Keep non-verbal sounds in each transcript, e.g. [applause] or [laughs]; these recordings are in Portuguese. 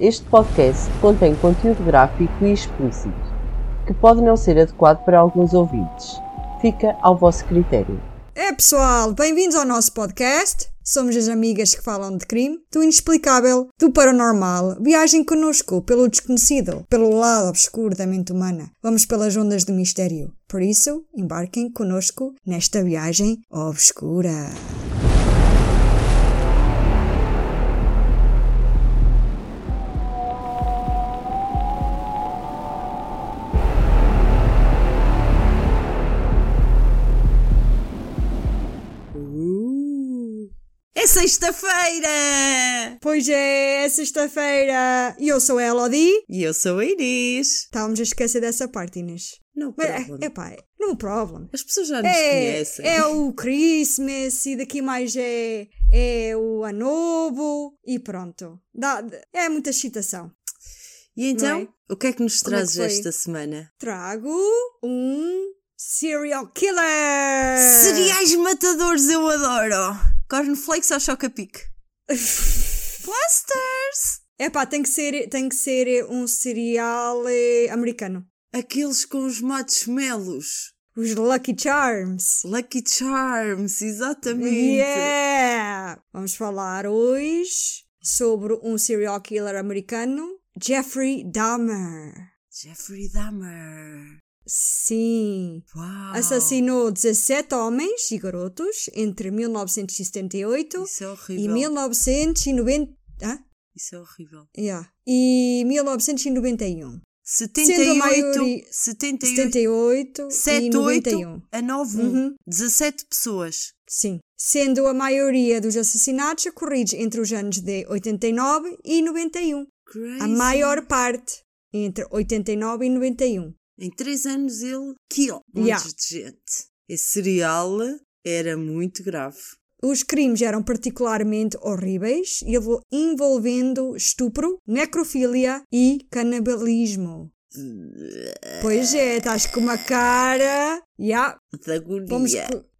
Este podcast contém conteúdo gráfico e explícito, que pode não ser adequado para alguns ouvintes. Fica ao vosso critério. É pessoal, bem-vindos ao nosso podcast. Somos as amigas que falam de crime, do inexplicável, do paranormal. Viagem connosco pelo desconhecido, pelo lado obscuro da mente humana. Vamos pelas ondas do mistério. Por isso, embarquem connosco nesta viagem obscura. É sexta-feira! Pois é, é sexta-feira. E eu sou a Elodie. E eu sou a Inês. Estávamos a esquecer dessa parte, Inês. No Mas, problem. é, epá, não problem. As pessoas já nos É, conhecem. é o Christmas e daqui mais é, é o Ano Novo e pronto. Dá, é muita excitação. E então, é? o que é que nos é trazes foi? esta semana? Trago um serial killer. Cereais matadores, eu adoro! Cornflakes ou choca-pique? [laughs] Plasters! Epá, tem que ser, tem que ser um cereal eh, americano. Aqueles com os marshmallows. Os Lucky Charms. Lucky Charms, exatamente. Yeah! Vamos falar hoje sobre um serial killer americano, Jeffrey Dahmer. Jeffrey Dahmer. Sim. Uau! Assassinou 17 homens e garotos entre 1978 Isso é e horrível. 1990. Hã? Isso é horrível. Yeah. E 1991. 78, maioria- 78, 78 e 7, 91. 8 a 9, 1. Uhum. 17 pessoas. Sim. Sendo a maioria dos assassinatos ocorridos entre os anos de 89 e 91. Crazy. A maior parte entre 89 e 91. Em 3 anos ele kill montes Yeah. de gente. Esse serial era muito grave. Os crimes eram particularmente horríveis, envol- envolvendo estupro, necrofilia e canibalismo. Pois é, estás com uma cara. Yeah, Da vamos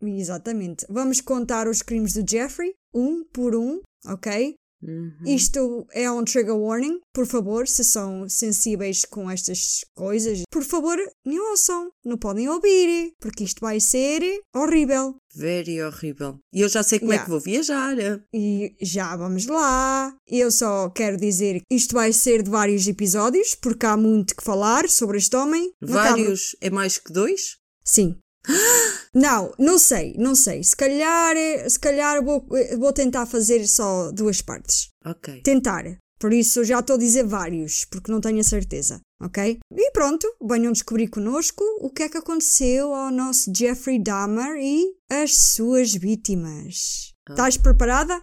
Exatamente. Vamos contar os crimes do Jeffrey, um por um, ok? Uhum. Isto é um trigger warning. Por favor, se são sensíveis com estas coisas, por favor, não ouçam. Não podem ouvir, porque isto vai ser horrível. Very horrível. E eu já sei como é Yeah. que vou viajar. E já vamos lá. Eu só quero dizer que isto vai ser de vários episódios, porque há muito que falar sobre este homem. Vários é mais que dois? Sim. [gasps] [gasps] Não, não sei, não sei. Se calhar, se calhar vou, vou tentar fazer só duas partes. Ok. Tentar. Por isso já estou a dizer vários, porque não tenho a certeza, ok? E pronto, venham descobrir connosco o que é que aconteceu ao nosso Jeffrey Dahmer e as suas vítimas. Estás preparada?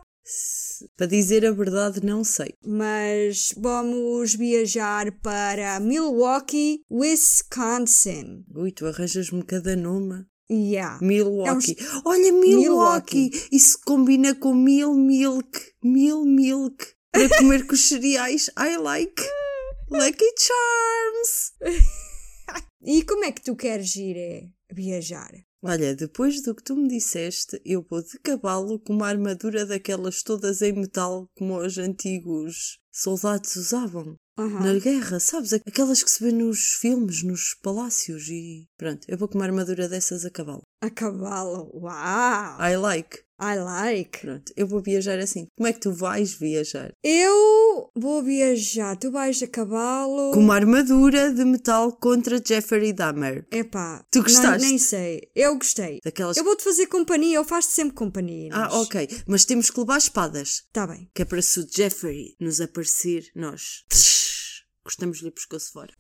Para dizer a verdade, não sei. mas vamos viajar para Milwaukee, Wisconsin. Ui, tu arranjas-me cada nome. Yeah. Milwaukee. Olha, Milwaukee. Milwaukee. Isso combina com mil milk. Mil milk. Para comer com os cereais. I like. Lucky Charms. [laughs] E como é que tu queres ir eh, viajar? Olha, depois do que tu me disseste, eu vou de cavalo com uma armadura daquelas todas em metal como os antigos soldados usavam. Aham. Na guerra, sabes? Aquelas que se vê nos filmes, nos palácios e... Pronto, eu vou com uma armadura dessas a cavalo. A cavalo. Uau! I like. I like. Pronto, eu vou viajar assim. Como é que tu vais viajar? Eu vou viajar. Tu vais a cavalo. Com uma armadura de metal contra Jeffrey Dahmer. Epá. Tu não- gostaste? nem sei. Eu gostei. Daquelas... Eu vou-te fazer companhia. Eu faço sempre companhia. Inês. Ah, ok. Mas temos que levar espadas. Tá bem. Que é para se o Jeffrey nos aparecer, nós... Cortamos-lhe o pescoço fora.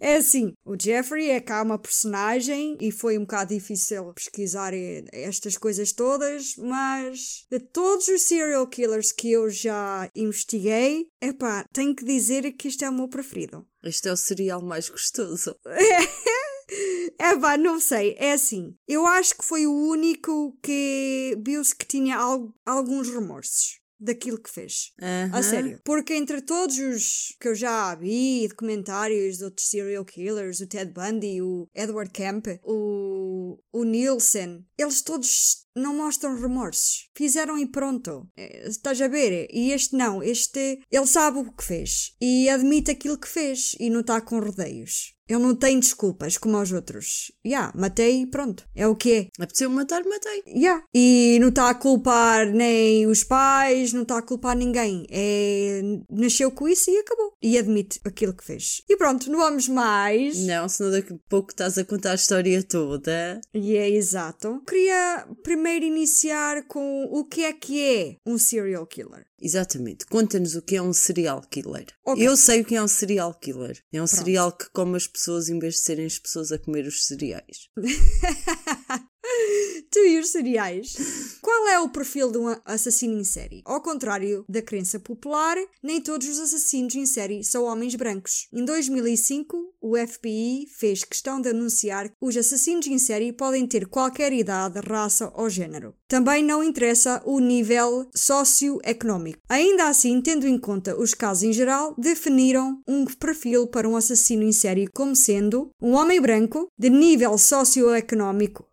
É assim, o Jeffrey é cá uma personagem e foi um bocado difícil pesquisar estas coisas todas, mas de todos os serial killers que eu já investiguei, epá, tenho que dizer que este é o meu preferido. Este é o cereal mais gostoso. [laughs] Epá, não sei, é assim, eu acho que foi o único que viu-se que tinha al- alguns remorsos. Daquilo que fez. A sério. Porque entre todos os que eu já vi, documentários de outros serial killers, o Ted Bundy, o Edward Kemp, o, o Nielsen, eles todos não mostram remorsos. Fizeram e pronto. É, estás a ver? E este não. Este, ele sabe o que fez. E admite aquilo que fez. E não está com rodeios. Ele não tem desculpas como aos outros. Ya, yeah, matei e pronto. É o que é. Apeteceu matar, matei. Ya. Yeah. E não está a culpar nem os pais, não está a culpar ninguém. É... Nasceu com isso e acabou. E admite aquilo que fez. E pronto, não vamos mais. Não, senão daqui a pouco estás a contar a história toda. E é exato. Queria primeiro iniciar com o que é que é um serial killer. Exatamente. Conta-nos o que é um serial killer. Okay. Eu sei o que é um serial killer. É um Pronto. serial que come as pessoas em vez de serem as pessoas a comer os cereais. [laughs] [laughs] tu e os cereais. Qual é o perfil de um assassino em série? Ao contrário da crença popular, nem todos os assassinos em série são homens brancos. Em 2005, o FBI fez questão de anunciar que os assassinos em série podem ter qualquer idade, raça ou género. Também não interessa o nível socioeconómico. Ainda assim, tendo em conta os casos em geral, definiram um perfil para um assassino em série como sendo um homem branco de nível socioeconómico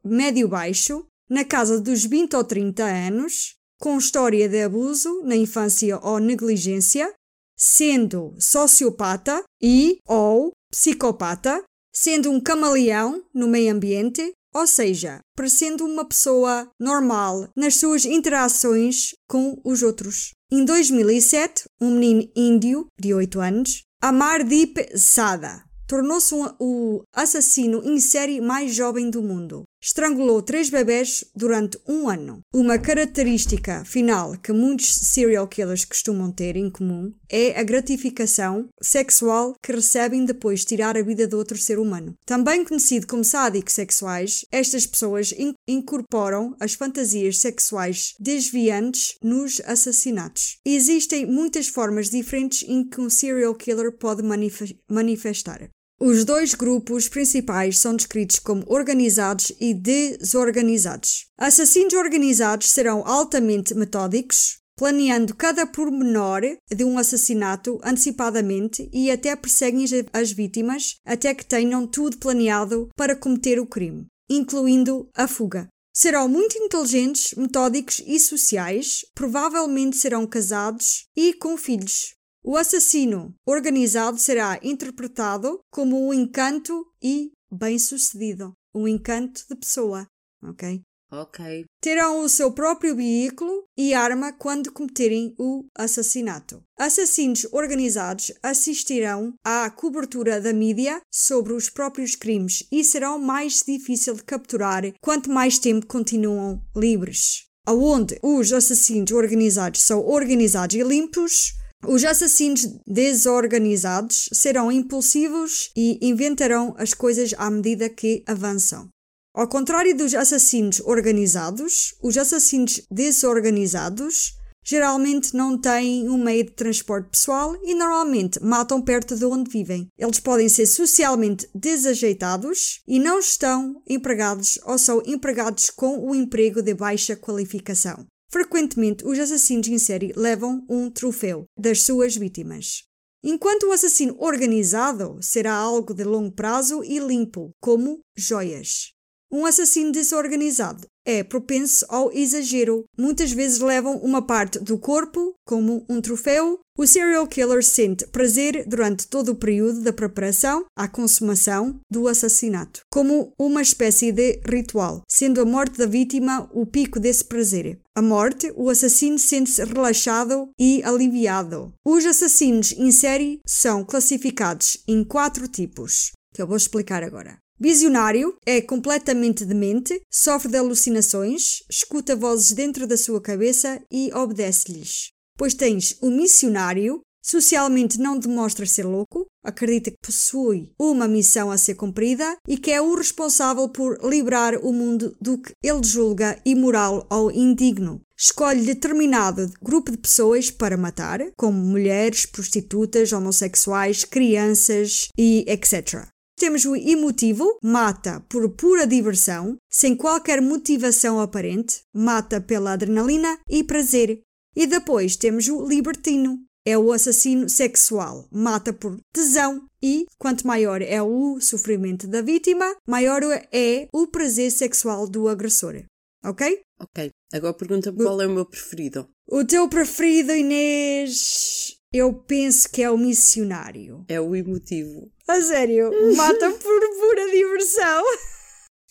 médio-baixo, na casa dos 20 ou 30 anos, com história de abuso na infância ou negligência, sendo sociopata e ou psicopata, sendo um camaleão no meio ambiente, ou seja, parecendo uma pessoa normal nas suas interações com os outros. Em 2007, um menino índio de 8 anos, Amardeep Sada, tornou-se um, o assassino em série mais jovem do mundo. Estrangulou três bebés durante um ano. Uma característica final que muitos serial killers costumam ter em comum é a gratificação sexual que recebem depois de tirar a vida de outro ser humano. Também conhecido como sádicos sexuais, estas pessoas in incorporam as fantasias sexuais desviantes nos assassinatos. Existem muitas formas diferentes em que um serial killer pode manif manifestar. Os dois grupos principais são descritos como organizados e desorganizados. Assassinos organizados serão altamente metódicos, planeando cada pormenor de um assassinato antecipadamente e até perseguem as vítimas até que tenham tudo planeado para cometer o crime, incluindo a fuga. Serão muito inteligentes, metódicos e sociais, provavelmente serão casados e com filhos, o assassino organizado será interpretado como um encanto e bem-sucedido. Um encanto de pessoa, ok? Ok. Terão o seu próprio veículo e arma quando cometerem o assassinato. Assassinos organizados assistirão à cobertura da mídia sobre os próprios crimes e serão mais difícil de capturar quanto mais tempo continuam livres. Aonde os assassinos organizados são organizados e limpos, os assassinos desorganizados serão impulsivos e inventarão as coisas à medida que avançam. Ao contrário dos assassinos organizados, os assassinos desorganizados geralmente não têm um meio de transporte pessoal e normalmente matam perto de onde vivem. Eles podem ser socialmente desajeitados e não estão empregados ou são empregados com o emprego de baixa qualificação. Frequentemente, os assassinos em série levam um troféu das suas vítimas. Enquanto o assassino organizado será algo de longo prazo e limpo, como joias. Um assassino desorganizado é propenso ao exagero. Muitas vezes levam uma parte do corpo como um troféu. O serial killer sente prazer durante todo o período da preparação à consumação do assassinato, como uma espécie de ritual, sendo a morte da vítima o pico desse prazer. A morte, o assassino sente-se relaxado e aliviado. Os assassinos em série são classificados em quatro tipos, que eu vou explicar agora. Visionário é completamente demente, sofre de alucinações, escuta vozes dentro da sua cabeça e obedece-lhes. Pois tens o missionário, socialmente não demonstra ser louco, acredita que possui uma missão a ser cumprida e que é o responsável por liberar o mundo do que ele julga imoral ou indigno. Escolhe determinado grupo de pessoas para matar, como mulheres, prostitutas, homossexuais, crianças e etc. Temos o emotivo, mata por pura diversão, sem qualquer motivação aparente, mata pela adrenalina e prazer. E depois temos o libertino, é o assassino sexual, mata por tesão e, quanto maior é o sofrimento da vítima, maior é o prazer sexual do agressor. ok? Ok, agora pergunta-me qual é o meu preferido. O teu preferido, Inês, eu penso que é o missionário. É o emotivo. A sério, mata por pura diversão.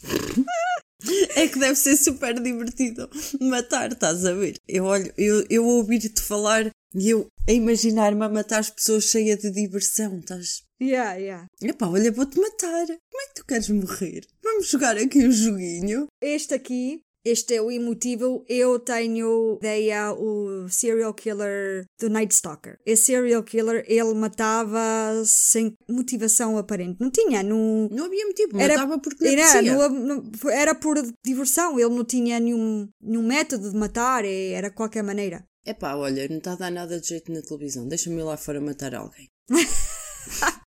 [laughs] É que deve ser super divertido matar, estás a ver? Eu olho, eu, eu ouvir-te falar e eu a imaginar-me a matar as pessoas cheia de diversão, estás? Yeah, yeah. Epá, olha, vou-te matar. Como é que tu queres morrer? Vamos jogar aqui um joguinho. Este aqui, este é o emotivo. Eu tenho ideia o serial killer do Night Stalker. Esse serial killer, ele matava sem motivação aparente. Não tinha, não. Não havia motivo, Era- matava porque não Era, não- era por diversão, ele não tinha nenhum, nenhum método de matar, é- era de qualquer maneira. Epá, olha, não está a dar nada de jeito na televisão. Deixa-me ir lá fora matar alguém. [laughs]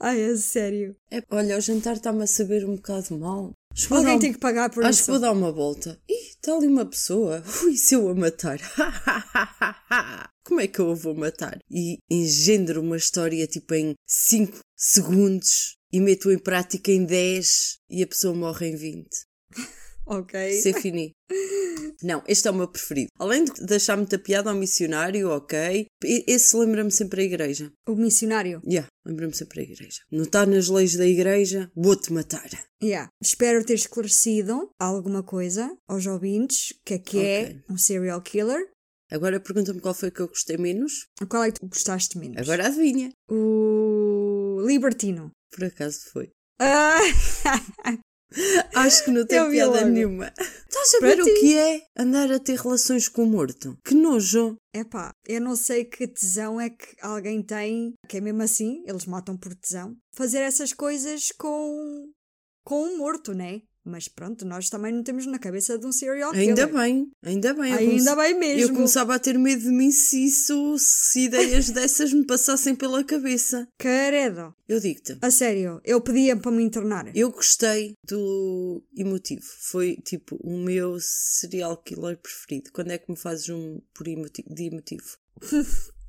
Ai, é sério. É, olha, o jantar está-me a saber um bocado mal. Acho vou Alguém dar- tem que pagar por Acho isso. que vou dar uma volta. Ih, está ali uma pessoa. [laughs] Ui, se eu a matar. [laughs] Como é que eu a vou matar? E engendro uma história tipo em 5 segundos e meto em prática em 10 e a pessoa morre em 20. Ok. C'est fini. [laughs] Não, este é o meu preferido. Além de deixar muita piada ao missionário, ok. Esse lembra-me sempre a igreja. O missionário. Yeah, lembra-me sempre a igreja. Não está nas leis da igreja, vou-te matar. Yeah. Espero ter esclarecido alguma coisa aos ouvintes, que é que é Ok. um serial killer. Agora pergunta-me qual foi que eu gostei menos. Qual é que tu gostaste menos? Agora adivinha. O Libertino. Por acaso foi. [laughs] Acho que não tem Eu piada nenhuma. Estás a ver o que é andar a ter relações com o morto? Que nojo. epá, eu não sei que tesão é que alguém tem, que é mesmo assim, eles matam por tesão, fazer essas coisas com, com um morto, né? Mas pronto, nós também não temos na cabeça de um serial killer. Ainda bem, ainda bem. Ainda bem mesmo. Eu começava a ter medo de mim se isso, se ideias [laughs] dessas me passassem pela cabeça. Caredo. Eu digo-te. A sério, eu pedia para me internar. Eu gostei do emotivo. Foi tipo o meu serial killer preferido. Quando é que me fazes um por emotivo, de emotivo? [laughs]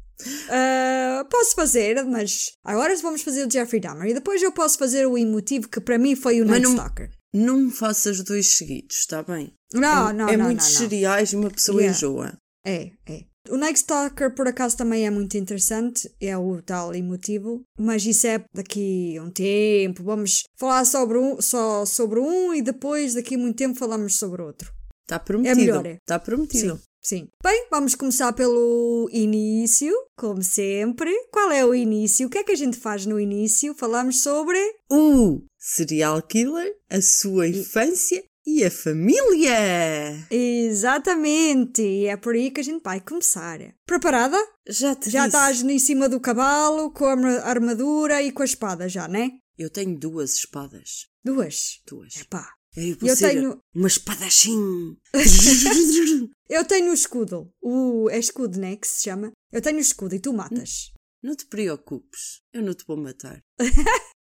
Ah, posso fazer, mas agora vamos fazer o Jeffrey Dahmer e depois eu posso fazer o emotivo que para mim foi o Night Stalker. Não me faças dois seguidos, está bem? Não, é, não, é não, muitos não, não. cereais e uma pessoa Yeah. enjoa. É, é. O Night Stalker, por acaso, também é muito interessante, é o tal emotivo, mas isso é daqui a um tempo. Vamos falar sobre um, só sobre um e depois, daqui a muito tempo, falamos sobre outro. Está prometido. melhor, é. Está prometido. Sim, sim. Bem, vamos começar pelo início, como sempre. Qual é o início? O que é que a gente faz no início? Falamos sobre. O serial killer, a sua infância e a família. Exatamente! E é por aí que a gente vai começar. Preparada? Já te Já disse. estás em cima do cavalo, com a arma- armadura e com a espada, já, né? Eu tenho duas espadas. Duas. Duas. Pá. Eu Eu tenho- uma espadachim. [laughs] [laughs] Eu tenho o escudo. O, é escudo, né? Que se chama. Eu tenho o escudo e tu matas. não te preocupes. Eu não te vou matar. [laughs]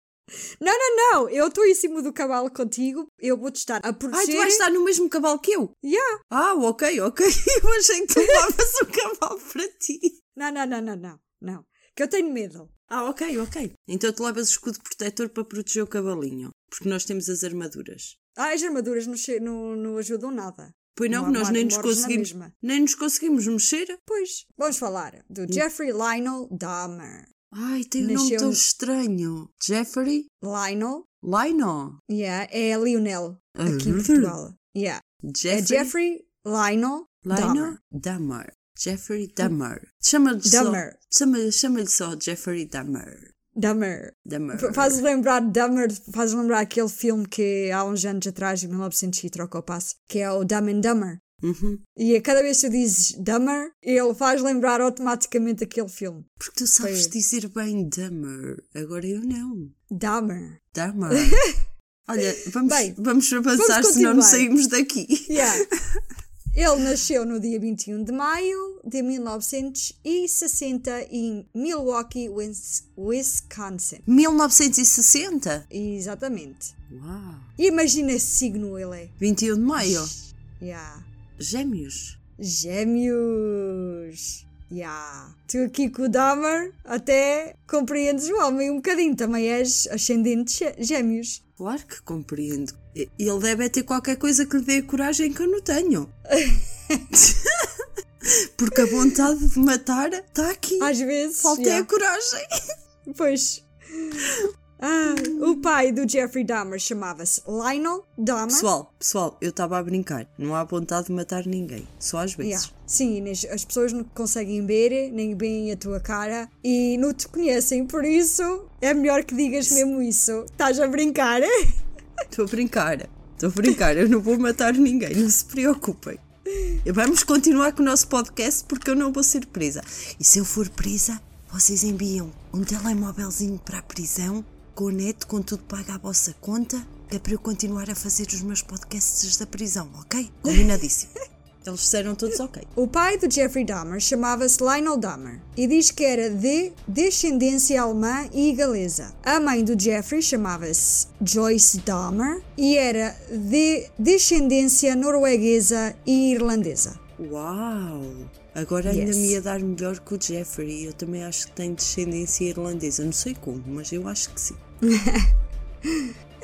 Não, não, não! Eu estou em cima do cavalo contigo. Eu vou-te estar a proteger. tu vais estar no mesmo cavalo que eu? Yeah. Ah, ok, ok. [laughs] Eu achei que tu [laughs] levavas o cavalo para ti. Não, não, não, não, não. Não. Que eu tenho medo. Ah, ok, ok. Então tu levas o escudo protetor para proteger o cavalinho. Porque nós temos as armaduras. Ah, as armaduras não, não, não ajudam nada. Pois não, Não, nós nem nos conseguimos. Nem nos conseguimos mexer. Pois, vamos falar do Jeffrey Lionel Dahmer. Ai, tem um nome tão estranho. Jeffrey Lionel, Lionel. yeah, é Lionel, aqui em Ah, Portugal. Yeah. Jeffrey, É Jeffrey Lionel Lionel Dahmer. Jeffrey Dahmer. Chama-lhe só, chama, chama-lhe só Jeffrey Dahmer. Dahmer. Dahmer. Faz lembrar Dahmer, faz lembrar aquele filme que há uns anos atrás, em 1900 e troca o passo, que é o Dumb and Dumber. Uhum. E a cada vez que tu dizes Dahmer, ele faz lembrar automaticamente aquele filme. Porque tu sabes Foi. dizer bem Dahmer. Agora eu não. Dahmer. Dahmer. [laughs] Olha, vamos, Bem, vamos avançar, vamos senão não saímos daqui. Yeah. [laughs] Ele nasceu no dia 21 de maio de 1960 em Milwaukee, Wis- Wisconsin. 1960? Exatamente. Uau. Imagina esse signo ele é. 21 de maio. Yeah. Gêmeos. Gêmeos. Yeah. Tu aqui com o Dahmer até compreendes o homem um bocadinho. Também és ascendente gê- gêmeos. Claro que compreendo. Ele deve ter qualquer coisa que lhe dê a coragem que eu não tenho. [laughs] Porque a vontade de matar está aqui. Às vezes. Falta é yeah. a coragem. Pois. Ah, o pai do Jeffrey Dahmer chamava-se Lionel Dahmer. Pessoal, pessoal, eu estava a brincar. Não há vontade de matar ninguém. Só às vezes. Yeah. Sim, Inês, as pessoas não conseguem ver, nem veem a tua cara e não te conhecem, por isso é melhor que digas mesmo isso. Estás a brincar? Estou a brincar. Estou a brincar. Eu não vou matar ninguém, não se preocupem. Vamos continuar com o nosso podcast porque eu não vou ser presa. E se eu for presa, vocês enviam um telemóvelzinho para a prisão, com o neto, com tudo pago à vossa conta, que é para eu continuar a fazer os meus podcasts da prisão, ok? Combinadíssimo. [laughs] Eles disseram todos ok. O pai do Jeffrey Dahmer chamava-se Lionel Dahmer e diz que era de descendência alemã e galesa. A mãe do Jeffrey chamava-se Joyce Dahmer e era de descendência norueguesa e irlandesa. Uau! Agora ainda Yes. me ia dar melhor que o Jeffrey. Eu também acho que tem descendência irlandesa. Não sei como, mas eu acho que sim. [laughs]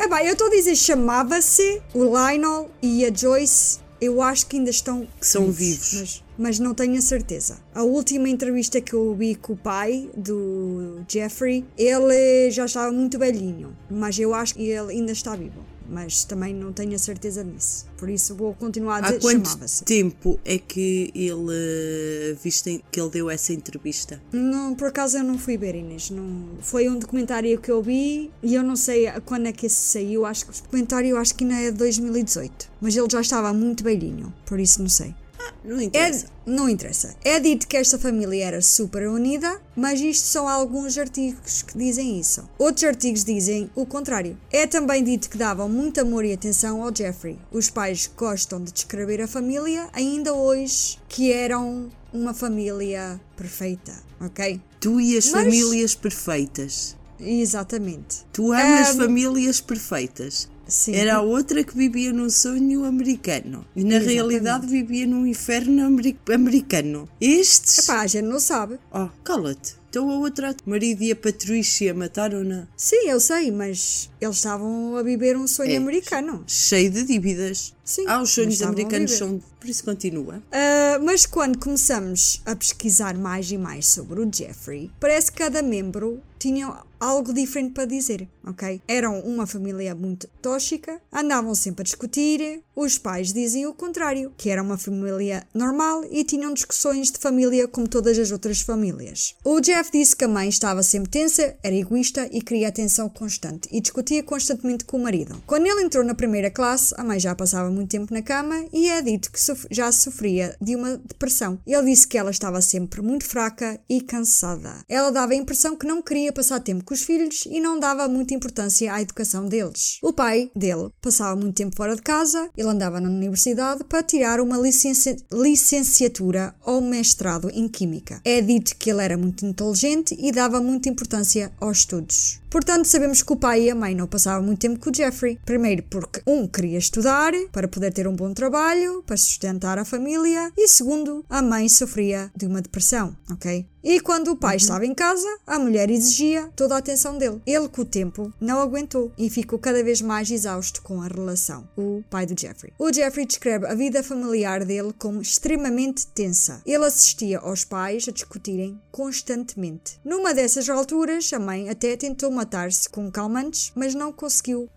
É bem, eu estou a dizer chamava-se o Lionel e a Joyce. Eu acho que ainda estão Que são vivos. Mas, mas não tenho a certeza. A última entrevista que eu ouvi com o pai do Jeffrey, ele já estava muito velhinho, mas eu acho que ele ainda está vivo. Mas também não tenho a certeza disso. Por isso vou continuar a Há dizer quanto chamava-se. tempo é que ele eh, viste que ele deu essa entrevista? Não, por acaso eu não fui ver, Inês. Não, foi um documentário que eu vi e eu não sei quando é que esse saiu. Acho que o documentário acho que ainda é de 2018. Mas ele já estava muito velhinho, por isso não sei. Não É, interessa. não interessa. É dito que esta família era super unida, mas isto são alguns artigos que dizem isso. Outros artigos dizem o contrário. É também dito que davam muito amor e atenção ao Jeffrey. Os pais gostam de descrever a família, ainda hoje, que eram uma família perfeita, ok? Tu e as Mas- famílias perfeitas. Exatamente. Tu amas Ahm, famílias perfeitas. Sim. Era a outra que vivia num sonho americano e na Exatamente. realidade vivia num inferno ameri- americano. Estes. Epá, a gente não sabe. Oh, cala-te. Então a outra, o marido e a Patrícia mataram-na. Sim, eu sei, mas eles estavam a viver um sonho É. americano. Cheio de dívidas. Sim, Ah, os sonhos americanos são. Por isso continua. Ah, mas quando começamos a pesquisar mais e mais sobre o Jeffrey, parece que cada membro tinha algo diferente para dizer, ok? Eram uma família muito tóxica, andavam sempre a discutir, os pais diziam o contrário, que era uma família normal e tinham discussões de família como todas as outras famílias. O Jeff disse que a mãe estava sempre tensa, era egoísta e queria atenção constante e discutia constantemente com o marido. Quando ele entrou na primeira classe, a mãe já passava muito tempo na cama e é dito que já sofria de uma depressão. Ele disse que ela estava sempre muito fraca e cansada. Ela dava a impressão que não queria passar tempo com os filhos e não dava muita importância à educação deles. O pai dele passava muito tempo fora de casa, ele andava na universidade para tirar uma licenci- licenciatura ou mestrado em Química. É dito que ele era muito inteligente e dava muita importância aos estudos. Portanto, sabemos que o pai e a mãe não passavam muito tempo com o Jeffrey. Primeiro, porque um queria estudar para poder ter um bom trabalho, para sustentar a família, e segundo, a mãe sofria de uma depressão, ok? E quando o pai estava em casa, a mulher exigia toda a atenção dele. Ele, com o tempo, não aguentou e ficou cada vez mais exausto com a relação. O pai do Jeffrey. O Jeffrey descreve a vida familiar dele como extremamente tensa. Ele assistia aos pais a discutirem constantemente. Numa dessas alturas, a mãe até tentou matar-se com calmantes, mas não conseguiu.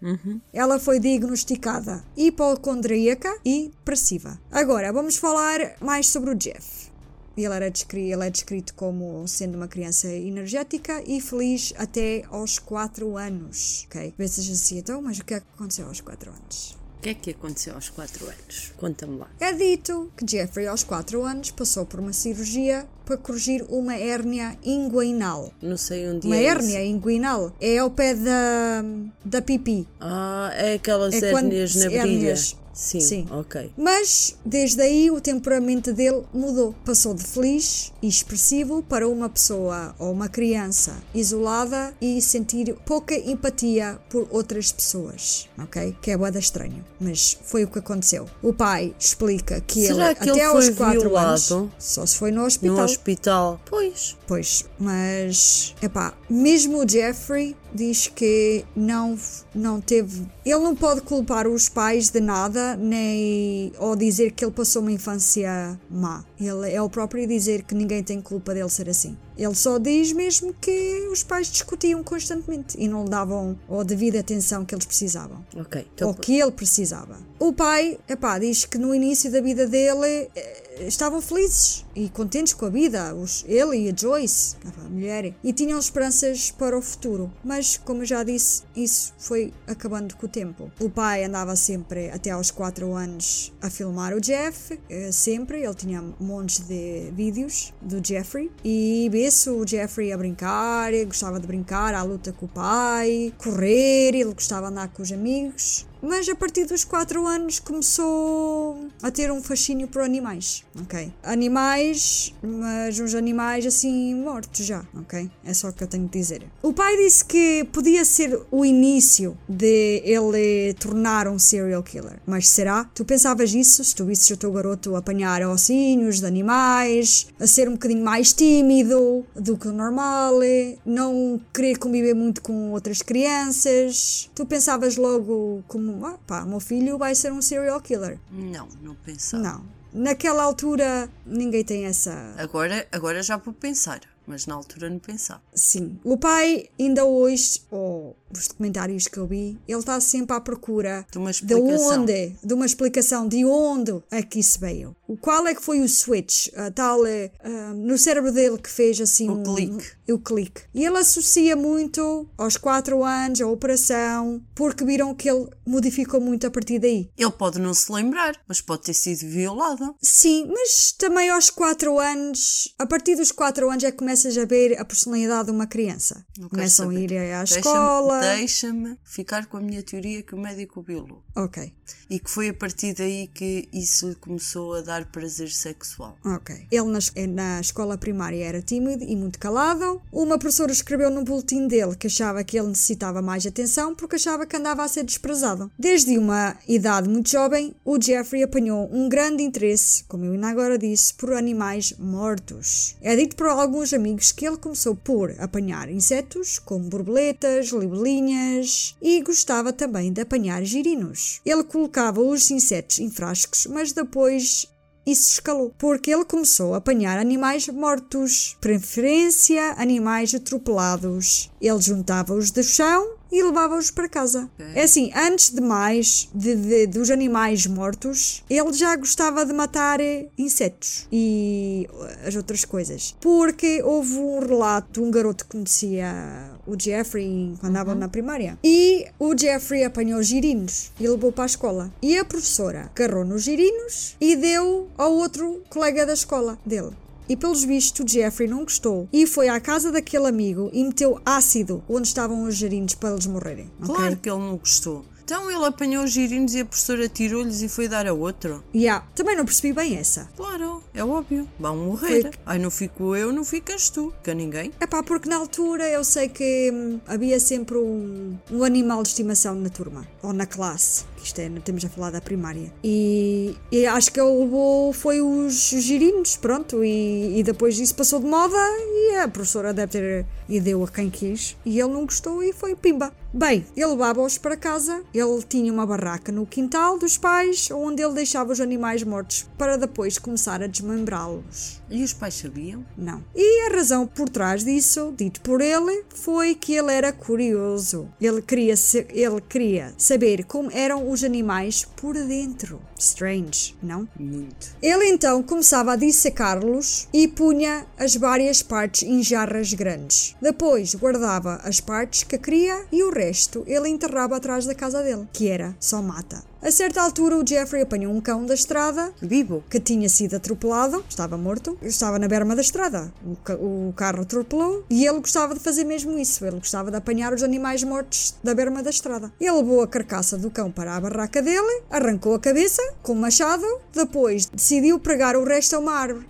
Ela foi diagnosticada hipocondríaca e depressiva. Agora, vamos falar mais sobre o Jeff. Ele, era descri- ele é descrito como sendo uma criança energética e feliz até aos 4 anos. Ok? Vezes assim, então, mas o que é que aconteceu aos 4 anos? O que é que aconteceu aos 4 anos? Conta-me lá. É dito que Jeffrey, aos 4 anos, passou por uma cirurgia para corrigir uma hérnia inguinal. Não sei onde Uma é hérnia inguinal é ao pé da, da pipi. Ah, é aquelas É hérnias na hérnias. Sim, Sim. ok. Mas desde aí o temperamento dele mudou. Passou de feliz e expressivo para uma pessoa ou uma criança isolada e sentir pouca empatia por outras pessoas, ok? Que é boada estranho, mas foi o que aconteceu. O pai explica que Será ele que até ele aos foi 4 anos só se foi no No hospital. hospital. Pois. Pois, mas epá, mesmo o Jeffrey diz que não, não teve. Ele não pode culpar os pais de nada, nem ou dizer que ele passou uma infância má. Ele é o próprio dizer que ninguém tem culpa dele ser assim. Ele só diz mesmo que os pais discutiam constantemente e não lhe davam a devida atenção que eles precisavam. Ok, então. Ou que ele precisava. O pai, epá, diz que no início da vida dele eh, estavam felizes e contentes com a vida, os, ele e a Joyce, a mulher, e tinham esperanças para o futuro. Mas, como já disse, isso foi acabando com o tempo. O pai andava sempre, até aos 4 anos, a filmar o Jeff, eh, sempre, ele tinha montes de vídeos do Jeffrey, e vê-se o Jeffrey a brincar, gostava de brincar à luta com o pai, correr, ele gostava de andar com os amigos mas a partir dos 4 anos começou a ter um fascínio por animais, ok? Animais, mas uns animais assim mortos já, ok? É só o que eu tenho de dizer. O pai disse que podia ser o início de ele tornar um serial killer, mas será? Tu pensavas isso se tu visses o teu garoto apanhar ossinhos de animais, a ser um bocadinho mais tímido do que o normal, não querer conviver muito com outras crianças? Tu pensavas logo como ah, pá, meu filho vai ser um serial killer. Não, não pensava. Não. Naquela altura, ninguém tem essa. Agora, agora já vou pensar, mas na altura não pensava. Sim. O pai, ainda hoje, ou os documentários que eu vi, ele está sempre à procura De uma de onde, de uma explicação de onde é que isso veio. O Qual é que foi o switch, a tal, ah, no cérebro dele que fez assim O um- clique. o clique. E ele associa muito aos 4 anos, a operação, porque viram que ele modificou muito a partir daí. Ele pode não se lembrar, mas pode ter sido violado. Sim, mas também aos 4 anos, a partir dos 4 anos é que começas a ver a personalidade de uma criança. Começam a saber. ir à escola. Deixa-me ficar com a minha teoria que o médico violou. Ok, E que foi a partir daí que isso lhe começou a dar prazer sexual. ok. Ele na, es- na escola primária era tímido e muito calado. Uma professora escreveu no boletim dele que achava que ele necessitava mais atenção porque achava que andava a ser desprezado. Desde uma idade muito jovem, o Jeffrey apanhou um grande interesse, como eu ainda agora disse, por animais mortos. É dito por alguns amigos que ele começou por apanhar insetos, como borboletas, libelinhas, e gostava também de apanhar girinos. Ele colocava os insetos em frascos, mas depois isso escalou, porque ele começou a apanhar animais mortos, preferência animais atropelados. Ele juntava-os do chão e levava-os para casa. É assim, antes de mais de, de- dos animais mortos, ele já gostava de matar eh, insetos e eh, as outras coisas. Porque houve um relato um garoto que conhecia o Jeffrey quando andava na primária. E o Jeffrey apanhou girinos e levou para a escola. E a professora agarrou nos girinos e deu ao outro colega da escola dele. E pelos vistos, o Jeffrey não gostou e foi à casa daquele amigo e meteu ácido onde estavam os girinos para eles morrerem. Claro que ele não gostou. Então ele apanhou os girinos e a professora tirou-lhes e foi dar a outro. Yeah, também não percebi bem essa. Claro, é óbvio. Vão morrer. Foi- Ai, não fico eu, não ficas tu. Que ninguém. É pá, porque na altura eu sei que hum, havia sempre um, um animal de estimação na turma ou na classe. Isto é, temos a falar da primária. E, e acho que ele levou foi os girinos, pronto. E, e depois isso passou de moda e a professora deve ter e deu a quem quis. E ele não gostou e foi pimba. Bem, ele levava-os para casa. Ele tinha uma barraca no quintal dos pais onde ele deixava os animais mortos para depois começar a desmembrá-los. E os pais sabiam? Não. E a razão por trás disso, dito por ele, foi que ele era curioso. Ele queria, ele queria saber como eram os animais por dentro. Strange, não? Muito. Ele então começava a dissecá-los e punha as várias partes em jarras grandes. Depois guardava as partes que queria e o resto ele enterrava atrás da casa dele, que era só mata. A certa altura, o Jeffrey apanhou um cão da estrada Vivo. que tinha sido atropelado, estava morto, estava na berma da estrada. O, ca- o carro atropelou e ele gostava de fazer mesmo isso. Ele gostava de apanhar os animais mortos da berma da estrada. Ele levou a carcaça do cão para a barraca dele, arrancou a cabeça com um machado, depois decidiu pregar o resto a uma árvore.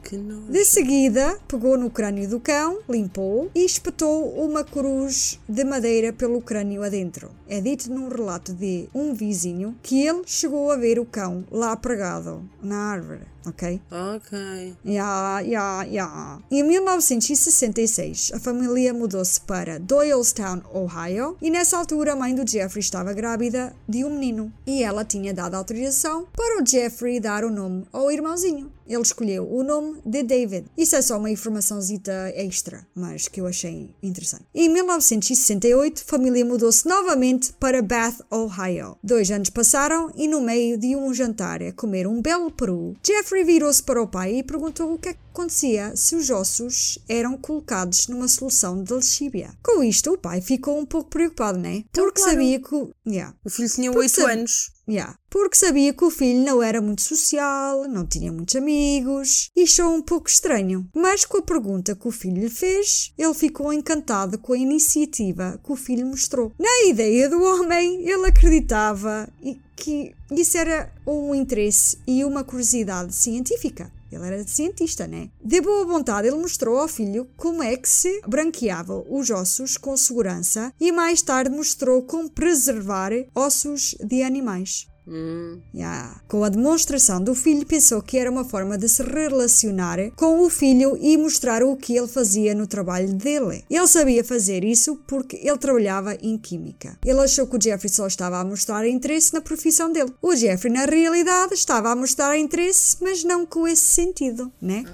De seguida, pegou no crânio do cão, limpou e espetou uma cruz de madeira pelo crânio adentro. É dito num relato de um vizinho que ele chegou a ver o cão lá pregado na árvore. Ok? Ok. Ya, ya, ya. Em 1966, a família mudou-se para Doylestown, Ohio, e nessa altura a mãe do Jeffrey estava grávida de um menino e ela tinha dado autorização para o Jeffrey dar o nome ao irmãozinho. Ele escolheu o nome de David. Isso é só uma informaçãozita extra, mas que eu achei interessante. Em 1968, a família mudou-se novamente para Bath, Ohio. Dois anos passaram e no meio de um jantar a comer um belo peru, Jeffrey virou-se para o pai e perguntou o que é que acontecia se os ossos eram colocados numa solução de lexívia. Com isto, o pai ficou um pouco preocupado, né? Porque claro. sabia que... o- Yeah. O filho tinha Porque 8 sabe- anos. Yeah. Porque sabia que o filho não era muito social, não tinha muitos amigos e achou um pouco estranho. Mas com a pergunta que o filho lhe fez, ele ficou encantado com a iniciativa que o filho mostrou. Na ideia do homem, ele acreditava que isso era um interesse e uma curiosidade científica. Ele era cientista, né? De boa vontade, ele mostrou ao filho como é que se branqueavam os ossos com segurança e mais tarde mostrou como preservar ossos de animais. Hum. Yeah. Com a demonstração do filho, pensou que era uma forma de se relacionar com o filho e mostrar o que ele fazia no trabalho dele. Ele sabia fazer isso porque ele trabalhava em química. Ele achou que o Jeffrey só estava a mostrar interesse na profissão dele. O Jeffrey, na realidade, estava a mostrar interesse, mas não com esse sentido, né?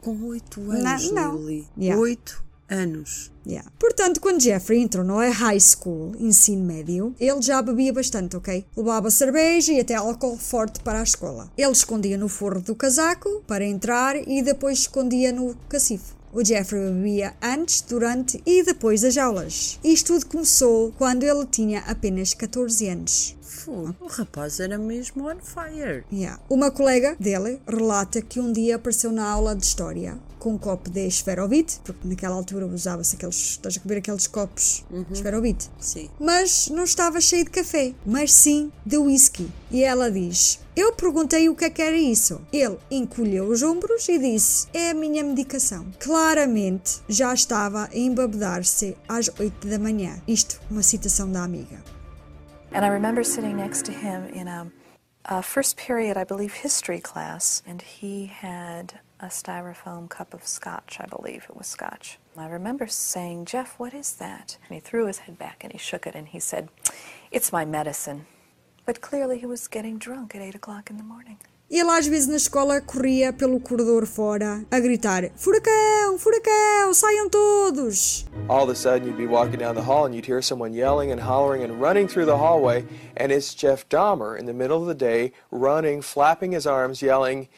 Com 8 anos, não. Lily. Yeah. 8 anos. Yeah. Portanto, quando Jeffrey entrou no high school, ensino médio, ele já bebia bastante, ok? Levava cerveja e até álcool forte para a escola. Ele escondia no forro do casaco para entrar e depois escondia no cacifo. O Jeffrey bebia antes, durante e depois das aulas. Isto tudo começou quando ele tinha apenas 14 anos. Fogo. O rapaz era mesmo on fire. Yeah. Uma colega dele relata que um dia apareceu na aula de história com um copo de esferovite, porque naquela altura usava-se aqueles, estás a ver aqueles copos de esferovite. Sim. Mas não estava cheio de café, mas sim de whisky. E ela diz: Eu perguntei o que é que era isso. Ele encolheu os ombros e disse: É a minha medicação. Claramente já estava a embabedar-se às 8 da manhã. Isto, uma citação da amiga. And I remember sitting next to him in a, a first period, I believe, history class, and he had a styrofoam cup of scotch, I believe it was scotch. I remember saying, Jeff, what is that? And he threw his head back and he shook it and he said, It's my medicine. But clearly he was getting drunk at 8 o'clock in the morning. Ele às vezes na escola corria pelo corredor fora a gritar: Furacão, furacão, saiam todos! all of a sudden you'd be walking down the hall and you'd hear someone yelling and hollering and running through the hallway and it's jeff dahmer in the middle of the day running flapping his arms yelling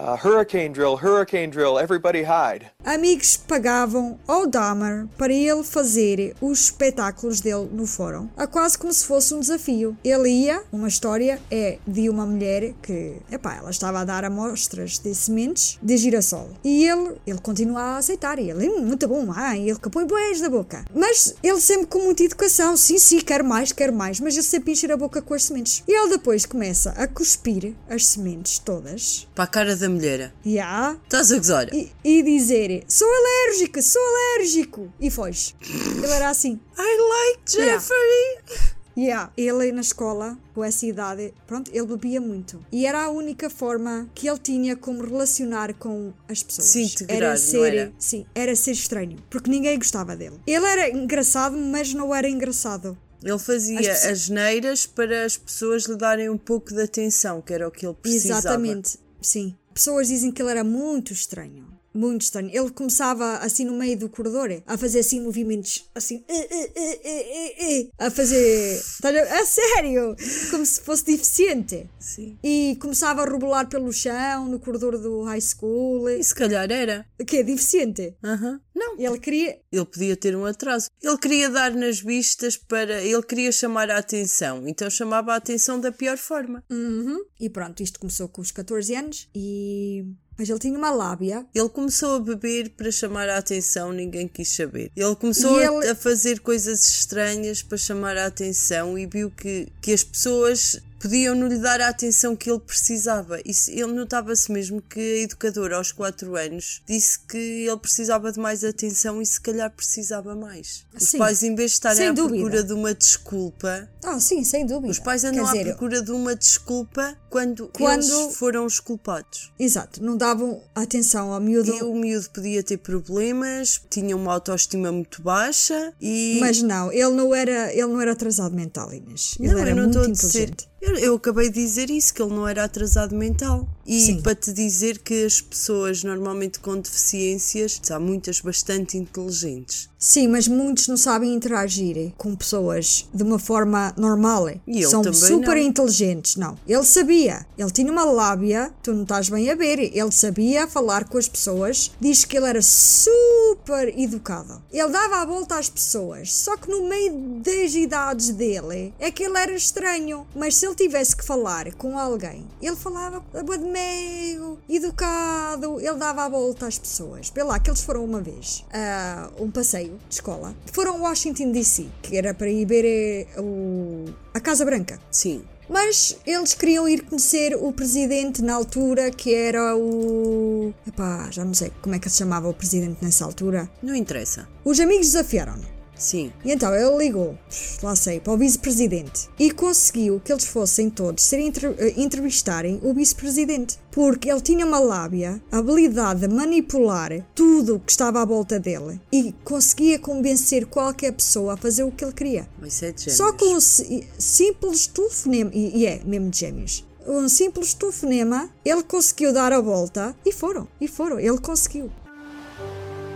uh, hurricane drill hurricane drill everybody hide Amigos pagavam ao Dahmer para ele fazer os espetáculos dele no fórum, a quase como se fosse um desafio. Ele ia, uma história é de uma mulher que, epá, ela estava a dar amostras de sementes de girassol. E ele, ele continua a aceitar, e ele, "Hum, muito bom, ah, ele capõe boés da boca. Mas ele sempre com muita educação, sim, sim, quero mais, quero mais, mas ele sempre encher a boca com as sementes. E ele depois começa a cuspir as sementes todas, Para a cara da mulher. há Estás a gozar? e, e dizer sou alérgico, sou alérgico e foge. Ele era assim. I like. Jeffrey! Yeah. Ele na escola, com essa idade, pronto, ele bebia muito. E era a única forma que ele tinha como relacionar com as pessoas. Se integrar, era ser, era? Sim, era ser estranho. Porque ninguém gostava dele. Ele era engraçado, mas não era engraçado. Ele fazia As pessoas- as neiras para as pessoas lhe darem um pouco de atenção, que era o que ele precisava. Exatamente, sim. Pessoas dizem que ele era muito estranho. Muito estranho. Ele começava assim no meio do corredor a fazer assim movimentos assim eh, eh, eh, a fazer a- sério como se fosse deficiente Sim. e começava a rebolar pelo chão no corredor do high school E se calhar era. que é deficiente Aham. Não. ele queria Ele podia ter um atraso. Ele queria dar nas vistas para. Ele queria chamar a atenção. Então chamava a atenção da pior forma. Uhum. e pronto isto começou com os 14 anos e mas ele tinha uma lábia Ele começou a beber para chamar a atenção, ninguém quis saber. Ele começou a- ele- a fazer coisas estranhas para chamar a atenção e viu que, que as pessoas podiam não lhe dar a atenção que ele precisava. Isso, ele notava-se mesmo que a educadora, aos 4 anos, disse que ele precisava de mais atenção e se calhar precisava mais. Os Sim, pais, em vez de estarem à dúvida. procura de uma desculpa, Ah, sim, sem dúvida. os pais andam à dizer, procura de uma desculpa quando, Quando- eles foram os culpados. Exato, não davam atenção ao miúdo. E o miúdo podia ter problemas, tinha uma autoestima muito baixa e. Mas não, ele não era, ele não era atrasado mental, Inês. Ele não, era eu não muito estou a dizer. Eu, eu acabei de dizer isso, que ele não era atrasado mental. E Sim. para te dizer que as pessoas normalmente com deficiências, há muitas bastante inteligentes. Sim, mas muitos não sabem interagir com pessoas de uma forma normal. E ele São super não. inteligentes, não. Ele sabia, ele tinha uma lábia, tu não estás bem a ver, ele sabia falar com as pessoas, diz que ele era super educado. Ele dava a volta às pessoas, só que no meio das idades dele é que ele era estranho. Mas se ele tivesse que falar com alguém, ele falava de meio, educado, ele dava a volta às pessoas. Lá que eles foram uma vez a um passeio de escola. Foram a Washington DC, que era para ir ver eh, o, a Casa Branca. Sim. Mas eles queriam ir conhecer o presidente na altura, que era o. Epá, já não sei como é que se chamava o presidente nessa altura. Não interessa. Os amigos desafiaram-no. Sim. E então ele ligou, lá sei, para o vice-presidente e conseguiu que eles fossem todos serem entre- eh, entrevistarem o vice-presidente. Porque ele tinha uma lábia, a habilidade de manipular tudo o que estava à volta dele e conseguia convencer qualquer pessoa a fazer o que ele queria. Mas é de Só com um si- simples telefonema, e, e é mesmo de gêmeos, um simples telefonema, ele conseguiu dar a volta e foram, e foram, ele conseguiu.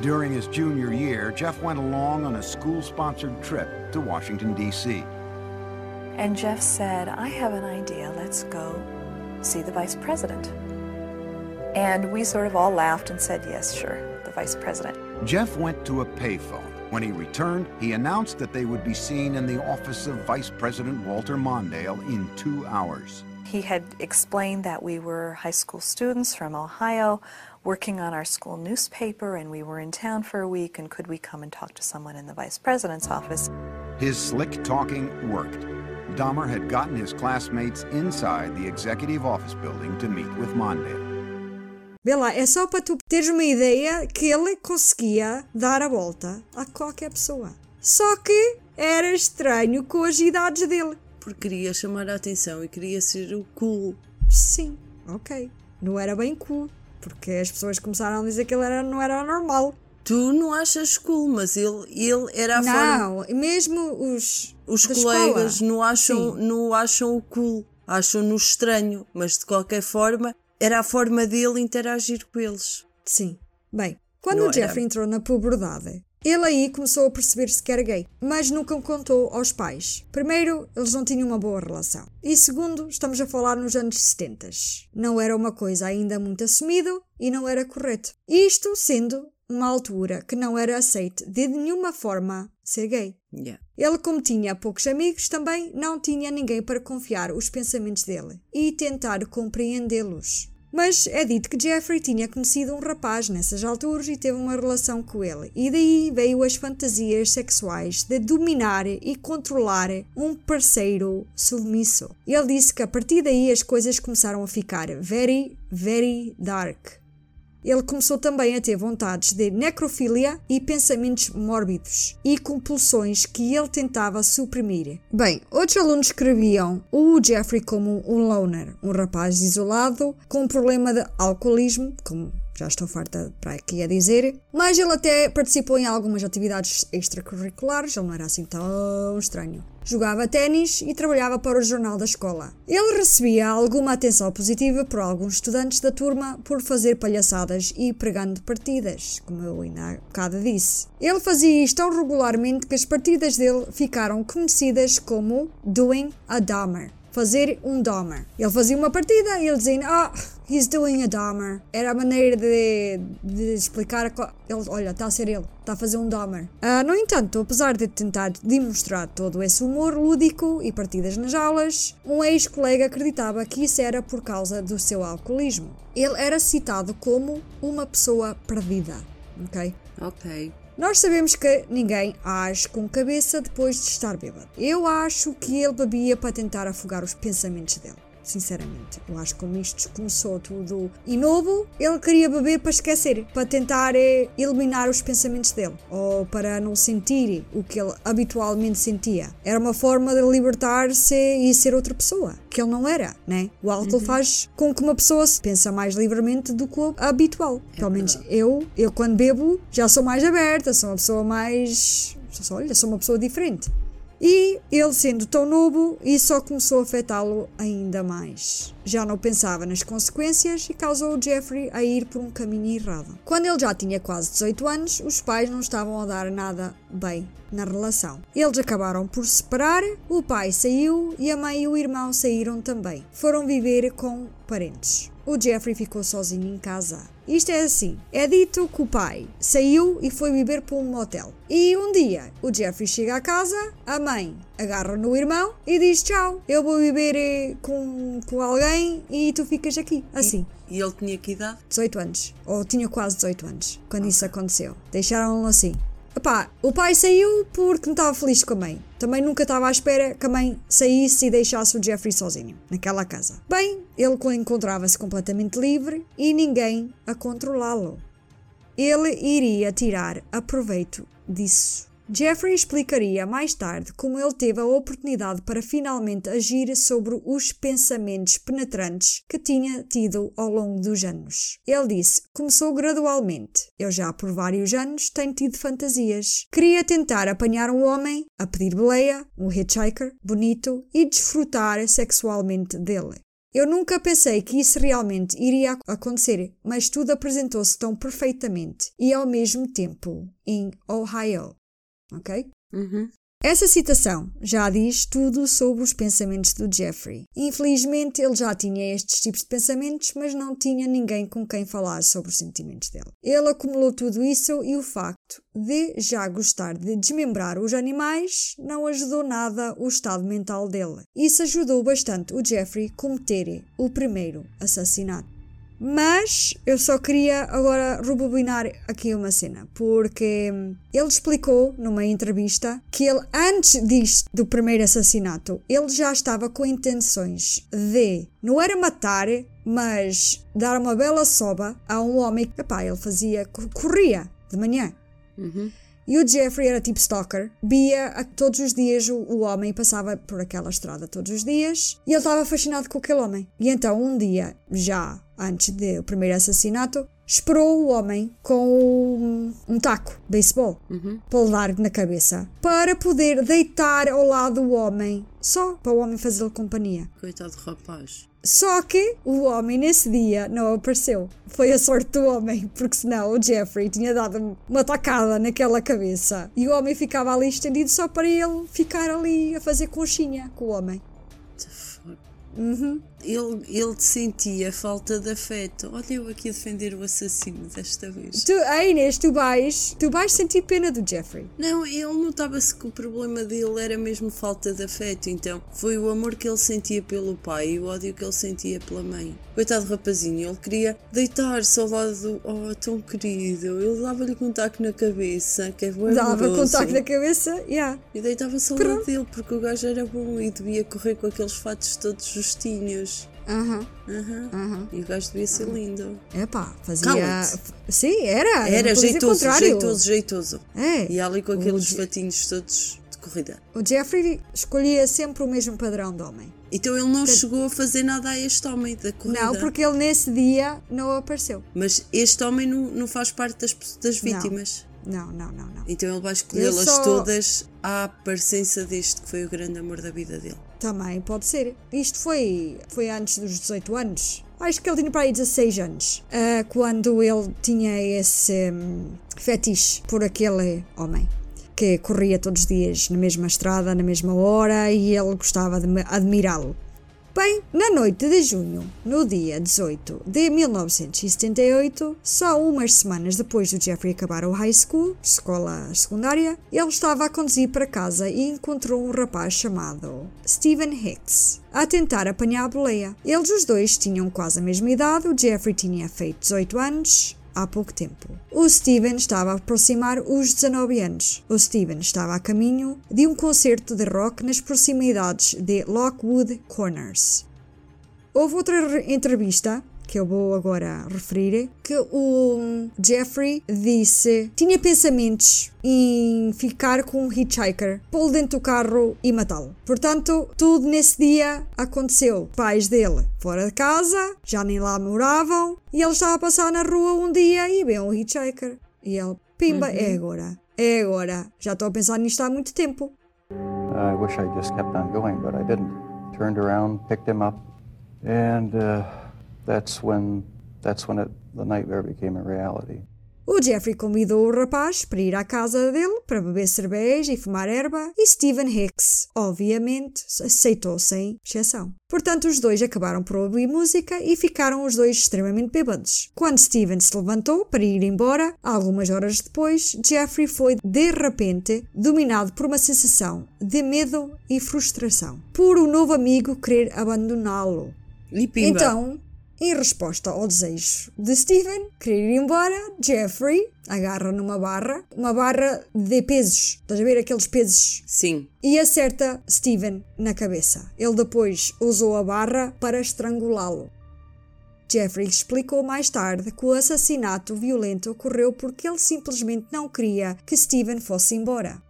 During his junior year, Jeff went along on a school sponsored trip to Washington, D.C. And Jeff said, I have an idea. Let's go see the vice president. And we sort of all laughed and said, Yes, sure, the vice president. Jeff went to a payphone. When he returned, he announced that they would be seen in the office of Vice President Walter Mondale in two hours. He had explained that we were high school students from Ohio working on our school newspaper and we were in town for a week and could we come and talk to someone in the vice president's office? His slick talking worked. Dahmer had gotten his classmates inside the executive office building to meet with Mondale. Vê lá, é só para tu teres uma ideia que ele conseguia dar a volta a qualquer pessoa. Só que era estranho com as idades dele. Porque queria chamar a atenção e queria ser o cool. Sim, ok. Não era bem cool. Porque as pessoas começaram a dizer que ele era, não era normal. Tu não achas cool, mas ele, ele era a forma. Não, mesmo os, Os colegas escola. não acham, Sim. não acham o cool, acham-no estranho, mas de qualquer forma era a forma dele interagir com eles. Sim. Bem, quando Não o Jeffrey era. entrou na puberdade, ele aí começou a perceber-se que era gay, mas nunca o contou aos pais. Primeiro, eles não tinham uma boa relação. E segundo, estamos a falar nos anos 70. Não era uma coisa ainda muito assumido e não era correto. Isto sendo uma altura que não era aceite de nenhuma forma ser gay. Yeah. Ele, como tinha poucos amigos, também não tinha ninguém para confiar os pensamentos dele e tentar compreendê-los. Mas é dito que Jeffrey tinha conhecido um rapaz nessas alturas e teve uma relação com ele, e daí veio as fantasias sexuais de dominar e controlar um parceiro submisso. Ele disse que a partir daí as coisas começaram a ficar very, very dark. Ele começou também a ter vontades de necrofilia e pensamentos mórbidos e compulsões que ele tentava suprimir. Bem, outros alunos escreviam o Jeffrey como um loner, um rapaz isolado com um problema de alcoolismo, como já estou farta para aqui a dizer, mas ele até participou em algumas atividades extracurriculares, ele não era assim tão estranho. Jogava ténis e trabalhava para o jornal da escola. Ele recebia alguma atenção positiva por alguns estudantes da turma por fazer palhaçadas e pregando partidas, como eu ainda há bocado disse. Ele fazia isto tão regularmente que as partidas dele ficaram conhecidas como Doing a Dahmer. Fazer um Dahmer. Ele fazia uma partida e ele dizia, ah, he's doing a Dahmer. Era a maneira de, de explicar, a ele, olha, está a ser ele, está a fazer um Dahmer. Ah, no entanto, apesar de tentar demonstrar todo esse humor lúdico e partidas nas aulas, um ex-colega acreditava que isso era por causa do seu alcoolismo. Ele era citado como uma pessoa perdida, ok? Ok. Nós sabemos que ninguém age com cabeça depois de estar bêbado. Eu acho que ele bebia para tentar afogar os pensamentos dele. Sinceramente, eu acho que como isto começou tudo e novo, ele queria beber para esquecer, para tentar eh, eliminar os pensamentos dele ou para não sentir o que ele habitualmente sentia. Era uma forma de libertar-se e ser outra pessoa, que ele não era, né? O álcool faz com que uma pessoa se pensa mais livremente do que o habitual. Pelo menos eu, eu quando bebo já sou mais aberta, sou uma pessoa mais. Olha, sou uma pessoa diferente. E ele, sendo tão novo, isso só começou a afetá-lo ainda mais. Já não pensava nas consequências e causou o Jeffrey a ir por um caminho errado. Quando ele já tinha quase 18 anos, os pais não estavam a dar nada bem na relação. Eles acabaram por se separar, o pai saiu e a mãe e o irmão saíram também. Foram viver com parentes. O Jeffrey ficou sozinho em casa. Isto é assim: é dito que o pai saiu e foi viver para um motel. E um dia o Jeffrey chega à casa, a mãe agarra no irmão e diz: Tchau, eu vou viver eh, com, com alguém e tu ficas aqui. Assim. E ele tinha que idade? 18 anos. Ou tinha quase 18 anos quando isso aconteceu. Deixaram-no assim. Epá, o pai saiu porque não estava feliz com a mãe. Também nunca estava à espera que a mãe saísse e deixasse o Jeffrey sozinho naquela casa. Bem, ele encontrava-se completamente livre e ninguém a controlá-lo. Ele iria tirar aproveito disso. Jeffrey explicaria mais tarde como ele teve a oportunidade para finalmente agir sobre os pensamentos penetrantes que tinha tido ao longo dos anos. Ele disse: Começou gradualmente. Eu já por vários anos tenho tido fantasias. Queria tentar apanhar um homem, a pedir boleia, um hitchhiker, bonito e desfrutar sexualmente dele. Eu nunca pensei que isso realmente iria acontecer, mas tudo apresentou-se tão perfeitamente e ao mesmo tempo em Ohio ok? Uhum. Essa citação já diz tudo sobre os pensamentos do Jeffrey. Infelizmente, ele já tinha estes tipos de pensamentos, mas não tinha ninguém com quem falar sobre os sentimentos dele. Ele acumulou tudo isso e o facto de já gostar de desmembrar os animais não ajudou nada o estado mental dele. Isso ajudou bastante o Jeffrey a cometer o primeiro assassinato. Mas eu só queria agora rebobinar aqui uma cena, porque ele explicou numa entrevista que ele, antes disto, do primeiro assassinato, ele já estava com intenções de não era matar, mas dar uma bela soba a um homem que, pá, ele fazia, corria de manhã. Uhum. E o Jeffrey era tipo stalker, via a- todos os dias o, o homem passava por aquela estrada todos os dias e ele estava fascinado com aquele homem. E então um dia, já antes do primeiro assassinato, esperou o homem com um, um taco de beisebol para lhe dar na cabeça para poder deitar ao lado do homem, só para o homem fazer-lhe companhia. Coitado do rapaz. Só que o homem nesse dia não apareceu. Foi a sorte do homem, porque senão o Jeffrey tinha dado uma tacada naquela cabeça. E o homem ficava ali estendido só para ele ficar ali a fazer conchinha com o homem. What the fuck? Uhum. Ele, ele sentia falta de afeto. Olha, eu aqui a defender o assassino desta vez. Tu, a Inês, tu vais, tu vais sentir pena do Jeffrey. Não, ele notava-se que o problema dele era mesmo falta de afeto, então foi o amor que ele sentia pelo pai e o ódio que ele sentia pela mãe. Coitado do rapazinho, ele queria deitar-se ao lado do. Oh, tão querido. Ele dava-lhe com taco na cabeça, que é bom Dava contacto na cabeça, yeah. E deitava-se ao lado dele, porque o gajo era bom e devia correr com aqueles fatos todos justinhos. Aham, Aham. aham. E o gajo devia ser lindo. Epá, fazia. Cala-te. Sim, era. Era não jeitoso, jeitoso, jeitoso. É. E ali com aqueles Je- fatinhos todos de corrida. O Jeffrey escolhia sempre o mesmo padrão de homem. Então ele não chegou a fazer nada a este homem da corrida. Não, porque ele nesse dia não apareceu. Mas este homem não, não faz parte das, das Não. vítimas. Não, não, não, não. Então ele vai escolhê-las só- todas à parecença deste que foi o grande amor da vida dele. Também pode ser. Isto foi, foi antes dos 18 anos. Acho que ele tinha para aí 16 anos. ah, quando ele tinha esse hum, fetiche por aquele homem. Que corria todos os dias na mesma estrada, na mesma hora, e ele gostava de admirá-lo. Bem, na noite de junho, no dia 18 de 1978, só umas semanas depois do Jeffrey acabar o high school, escola secundária, ele estava a conduzir para casa e encontrou um rapaz chamado Stephen Hicks a tentar apanhar a boleia. Eles os dois tinham quase a mesma idade, o Jeffrey tinha feito 18 anos há pouco tempo. O Steven estava a aproximar os 19 anos. O Steven estava a caminho de um concerto de rock nas proximidades de Lockwood Corners. Houve outra entrevista que eu vou agora referir, que o Jeffrey disse tinha pensamentos em ficar com um hitchhiker, pô-lo dentro do carro e matá-lo. Portanto, tudo nesse dia aconteceu. Pais dele fora de casa, já nem lá moravam, e ele estava a passar na rua um dia e vê um hitchhiker. E ele, pimba, uhum. é agora, é agora. Já estou a pensar nisto há muito tempo. I wish I just kept on going, but I didn't. Turned around, picked him up, and uh, that's when that's when it, the nightmare became a reality. O Jeffrey convidou o rapaz para ir à casa dele para beber cerveja e fumar erva e Stephen Hicks, obviamente, aceitou sem exceção. Portanto, os dois acabaram por ouvir música e ficaram os dois extremamente bêbados. Quando Stephen se levantou para ir embora, algumas horas depois, Jeffrey foi de repente dominado por uma sensação de medo e frustração, por o um novo amigo querer abandoná-lo. Então, em resposta ao desejo de Steven querer ir embora, Jeffrey agarra numa barra, uma barra de pesos. Estás a ver aqueles pesos? Sim. E acerta Steven na cabeça. Ele depois usou a barra para estrangulá-lo. Jeffrey explicou mais tarde que o assassinato violento ocorreu porque ele simplesmente não queria que Steven fosse embora.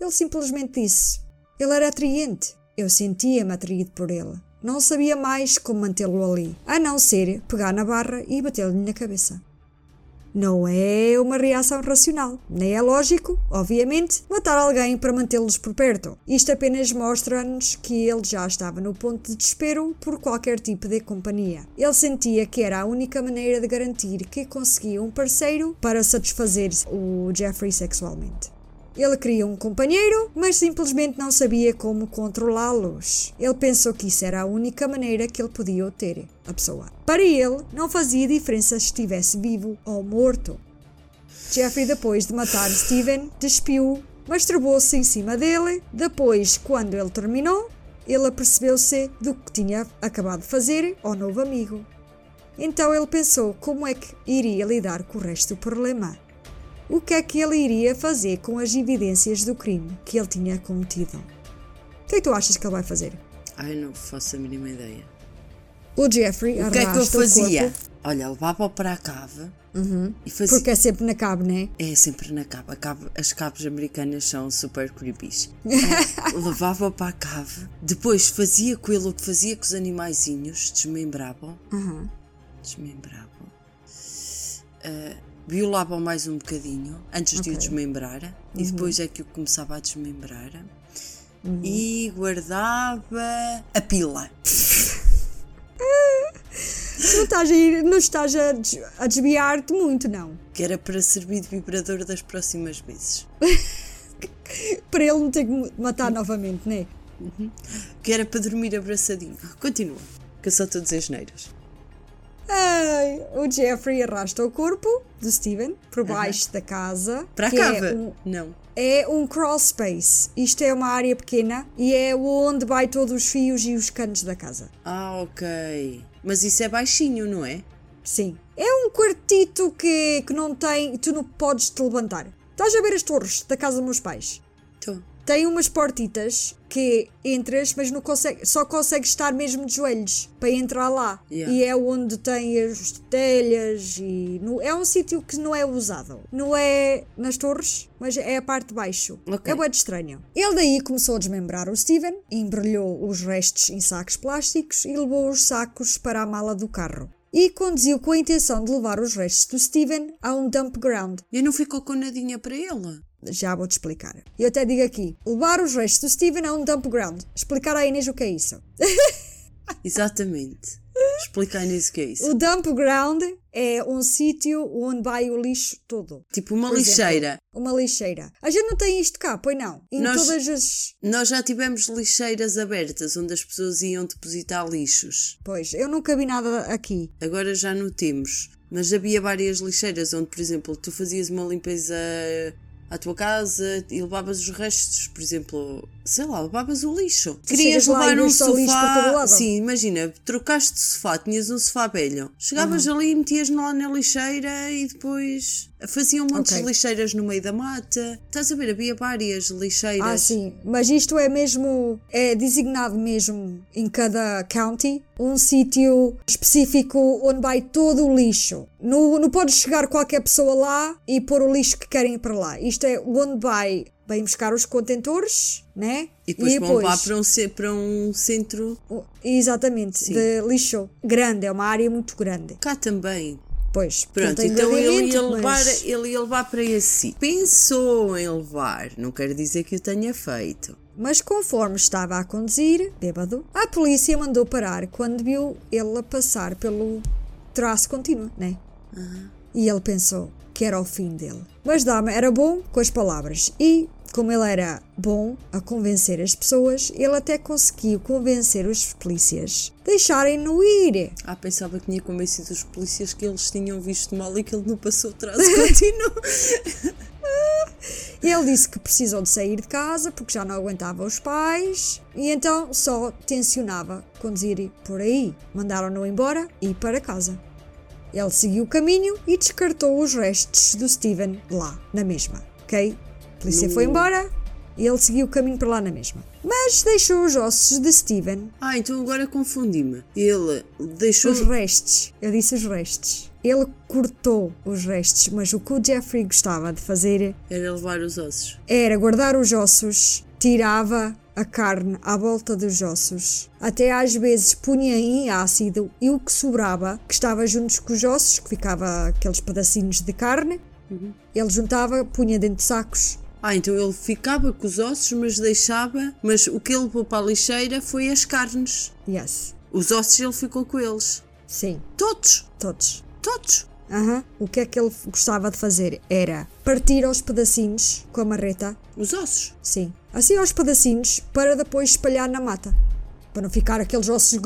Ele simplesmente disse: Ele era atraente. Eu sentia-me atraído por ele. Não sabia mais como mantê-lo ali, a não ser pegar na barra e bater-lhe na cabeça. Não é uma reação racional, nem é lógico, obviamente, matar alguém para mantê-los por perto. Isto apenas mostra-nos que ele já estava no ponto de desespero por qualquer tipo de companhia. Ele sentia que era a única maneira de garantir que conseguia um parceiro para satisfazer o Jeffrey sexualmente. Ele queria um companheiro, mas simplesmente não sabia como controlá-los. Ele pensou que isso era a única maneira que ele podia obter a pessoa. Para ele, não fazia diferença se estivesse vivo ou morto. Jeffrey, depois de matar Steven, despiu, masturbou-se em cima dele. Depois, quando ele terminou, ele apercebeu-se do que tinha acabado de fazer ao novo amigo. Então ele pensou como é que iria lidar com o resto do problema o que é que ele iria fazer com as evidências do crime que ele tinha cometido. O que é que tu achas que ele vai fazer? Ai, não faço a mínima ideia. O Jeffrey O que é que eu fazia? Olha, levava-o para a cave uhum. e fazia... Porque é sempre na cave, não é? É sempre na cave. cave. As caves americanas são super creepy. [laughs] levava-o para a cave, depois fazia com ele o que fazia com os animaizinhos, desmembrava-o. Uhum. Desmembrava-o. Uh, violava mais um bocadinho antes okay. de o desmembrar uhum. e depois é que o começava a desmembrar uhum. e guardava a pila. [laughs] não estás a, ir, não estás a, a desviar-te muito, não. Que era para servir de vibrador das próximas vezes. [laughs] para ele não ter que matar novamente, não é? Uhum. Que era para dormir abraçadinho. Continua, que eu só estou a dizer geneiras. Ai, o Jeffrey arrasta o corpo do Steven por baixo da casa. Para a cava? É um, Não. É um crawl space. Isto é uma área pequena e é onde vai todos os fios e os canos da casa. Ah, ok. Mas isso é baixinho, não é? Sim. É um quartito que, que não tem. Tu não podes te levantar. Estás a ver as torres da casa dos meus pais? Tem umas portitas que entras, mas não consegue, só consegues estar mesmo de joelhos para entrar lá. Yeah. E é onde tem as telhas e no, é um sítio que não é usado. Não é nas torres, mas é a parte de baixo. Okay. É muito estranho. Ele daí começou a desmembrar o Steven, embrulhou os restos em sacos plásticos e levou os sacos para a mala do carro e conduziu com a intenção de levar os restos do Steven a um dump ground. E não ficou com nadinha para ele? Já vou-te explicar. Eu até digo aqui: levar os restos do Steven a um dump ground. Explicar à Inês o que é isso. [laughs] Exatamente. Explica a Inês o que é isso. O dump ground é um sítio onde vai o lixo todo. Tipo uma Por lixeira. Exemplo, uma lixeira. A gente não tem isto cá, pois não? Em nós, todas as. Nós já tivemos lixeiras abertas onde as pessoas iam depositar lixos. Pois, eu nunca vi nada aqui. Agora já não temos. Mas havia várias lixeiras onde, por exemplo, tu fazias uma limpeza à tua casa e levavas os restos, por exemplo, sei lá, levavas o lixo. Tu Querias levar um sofá. Sim, imagina, trocaste de sofá, tinhas um sofá velho. Chegavas ali e metias lá na lixeira e depois faziam um monte Ok. de lixeiras no meio da mata. Estás a ver, havia várias lixeiras. Ah, sim. Mas isto é mesmo. É designado mesmo em cada county um sítio específico onde vai todo o lixo. Não, não pode chegar qualquer pessoa lá e pôr o lixo que querem ir para lá. Isto é onde vai. Vêm buscar os contentores, né? E depois vão levar para um, para um centro. Exatamente, Sim. de lixo grande, é uma área muito grande. Cá também. Pois, Pronto, então ele ia, levar, mas- ele ia levar para esse sítio. Pensou em levar, não quero dizer que o tenha feito. Mas conforme estava a conduzir, bêbado, a polícia mandou parar quando viu ele a passar pelo traço contínuo, né? E ele pensou que era o fim dele. Mas Dama era bom com as palavras e, como ele era bom a convencer as pessoas, ele até conseguiu convencer os polícias deixarem-no ir. Ah, pensava que tinha convencido os polícias que eles tinham visto mal e que ele não passou atrás [laughs] continuou. [laughs] Ele disse que precisou de sair de casa porque já não aguentava os pais e então só tensionava conduzir por aí. Mandaram-no embora e ir para casa. Ele seguiu o caminho e descartou os restos do Steven lá, na mesma. Ok? A polícia foi embora e ele seguiu o caminho para lá na mesma. Mas deixou os ossos de Steven, Ah, então agora confundi-me. Ele deixou. os restos. Eu disse os restos. Ele cortou os restos, mas o que o Jeffrey gostava de fazer Era levar os ossos. era guardar os ossos, tirava a carne à volta dos ossos, até às vezes punha em ácido e o que sobrava, que estava juntos com os ossos, que ficava aqueles pedacinhos de carne, ele juntava, punha dentro de sacos. Ah, então ele ficava com os ossos, mas deixava. Mas o que ele levou para a lixeira foi as carnes. Yes. Os ossos ele ficou com eles. Sim, Todos! todos. Todos! Aham. O que é que ele gostava de fazer era partir aos pedacinhos com a marreta, Os ossos. sim, assim aos pedacinhos, para depois espalhar na mata. Para não ficar aqueles ossos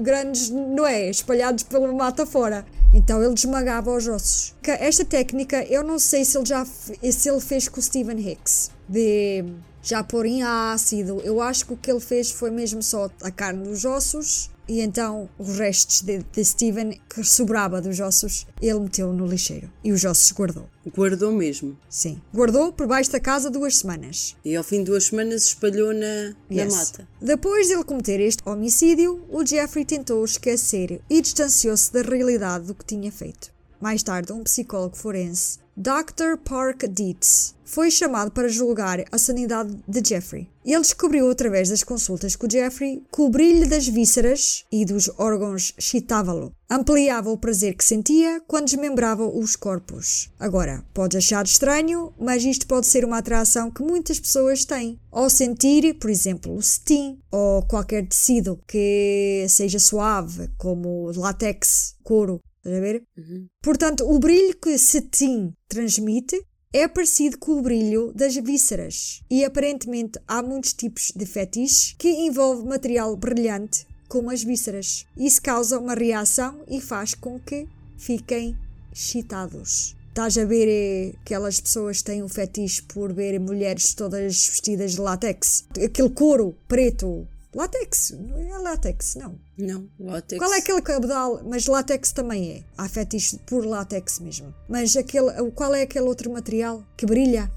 grandes, não é? Espalhados pela mata fora. Então ele desmagava os ossos. Esta técnica, eu não sei se ele já se ele fez com o Stephen Hicks. De já pôr em ácido. Eu acho que o que ele fez foi mesmo só a carne dos ossos. E então os restos de, de Stephen que sobrava dos ossos, ele meteu no lixeiro. E os ossos guardou. Guardou mesmo. Sim. Guardou por baixo da casa duas semanas. E ao fim de duas semanas espalhou na, na Yes. mata. Depois de ele cometer este homicídio, o Jeffrey tentou esquecer e distanciou-se da realidade do que tinha feito. Mais tarde, um psicólogo forense, Dr. Park Dietz, foi chamado para julgar a sanidade de Jeffrey. Ele descobriu através das consultas com Jeffrey que o brilho das vísceras e dos órgãos excitava-lo. Ampliava o prazer que sentia quando desmembrava os corpos. Agora, pode achar estranho, mas isto pode ser uma atração que muitas pessoas têm. Ao sentir, por exemplo, o cetim ou qualquer tecido que seja suave, como látex, couro, estás a ver? Portanto, o brilho que cetim transmite é parecido com o brilho das vísceras. E aparentemente há muitos tipos de fetiches que envolvem material brilhante, como as vísceras. Isso causa uma reação e faz com que fiquem excitados. Estás a ver eh, aquelas pessoas que têm um fetiche por ver mulheres todas vestidas de látex? Aquele couro preto. Látex? Não é látex, não. Não, látex. Qual é aquele cabedal? Mas látex também é. Há fetiche por látex mesmo. Mas aquele, qual é aquele outro material que brilha?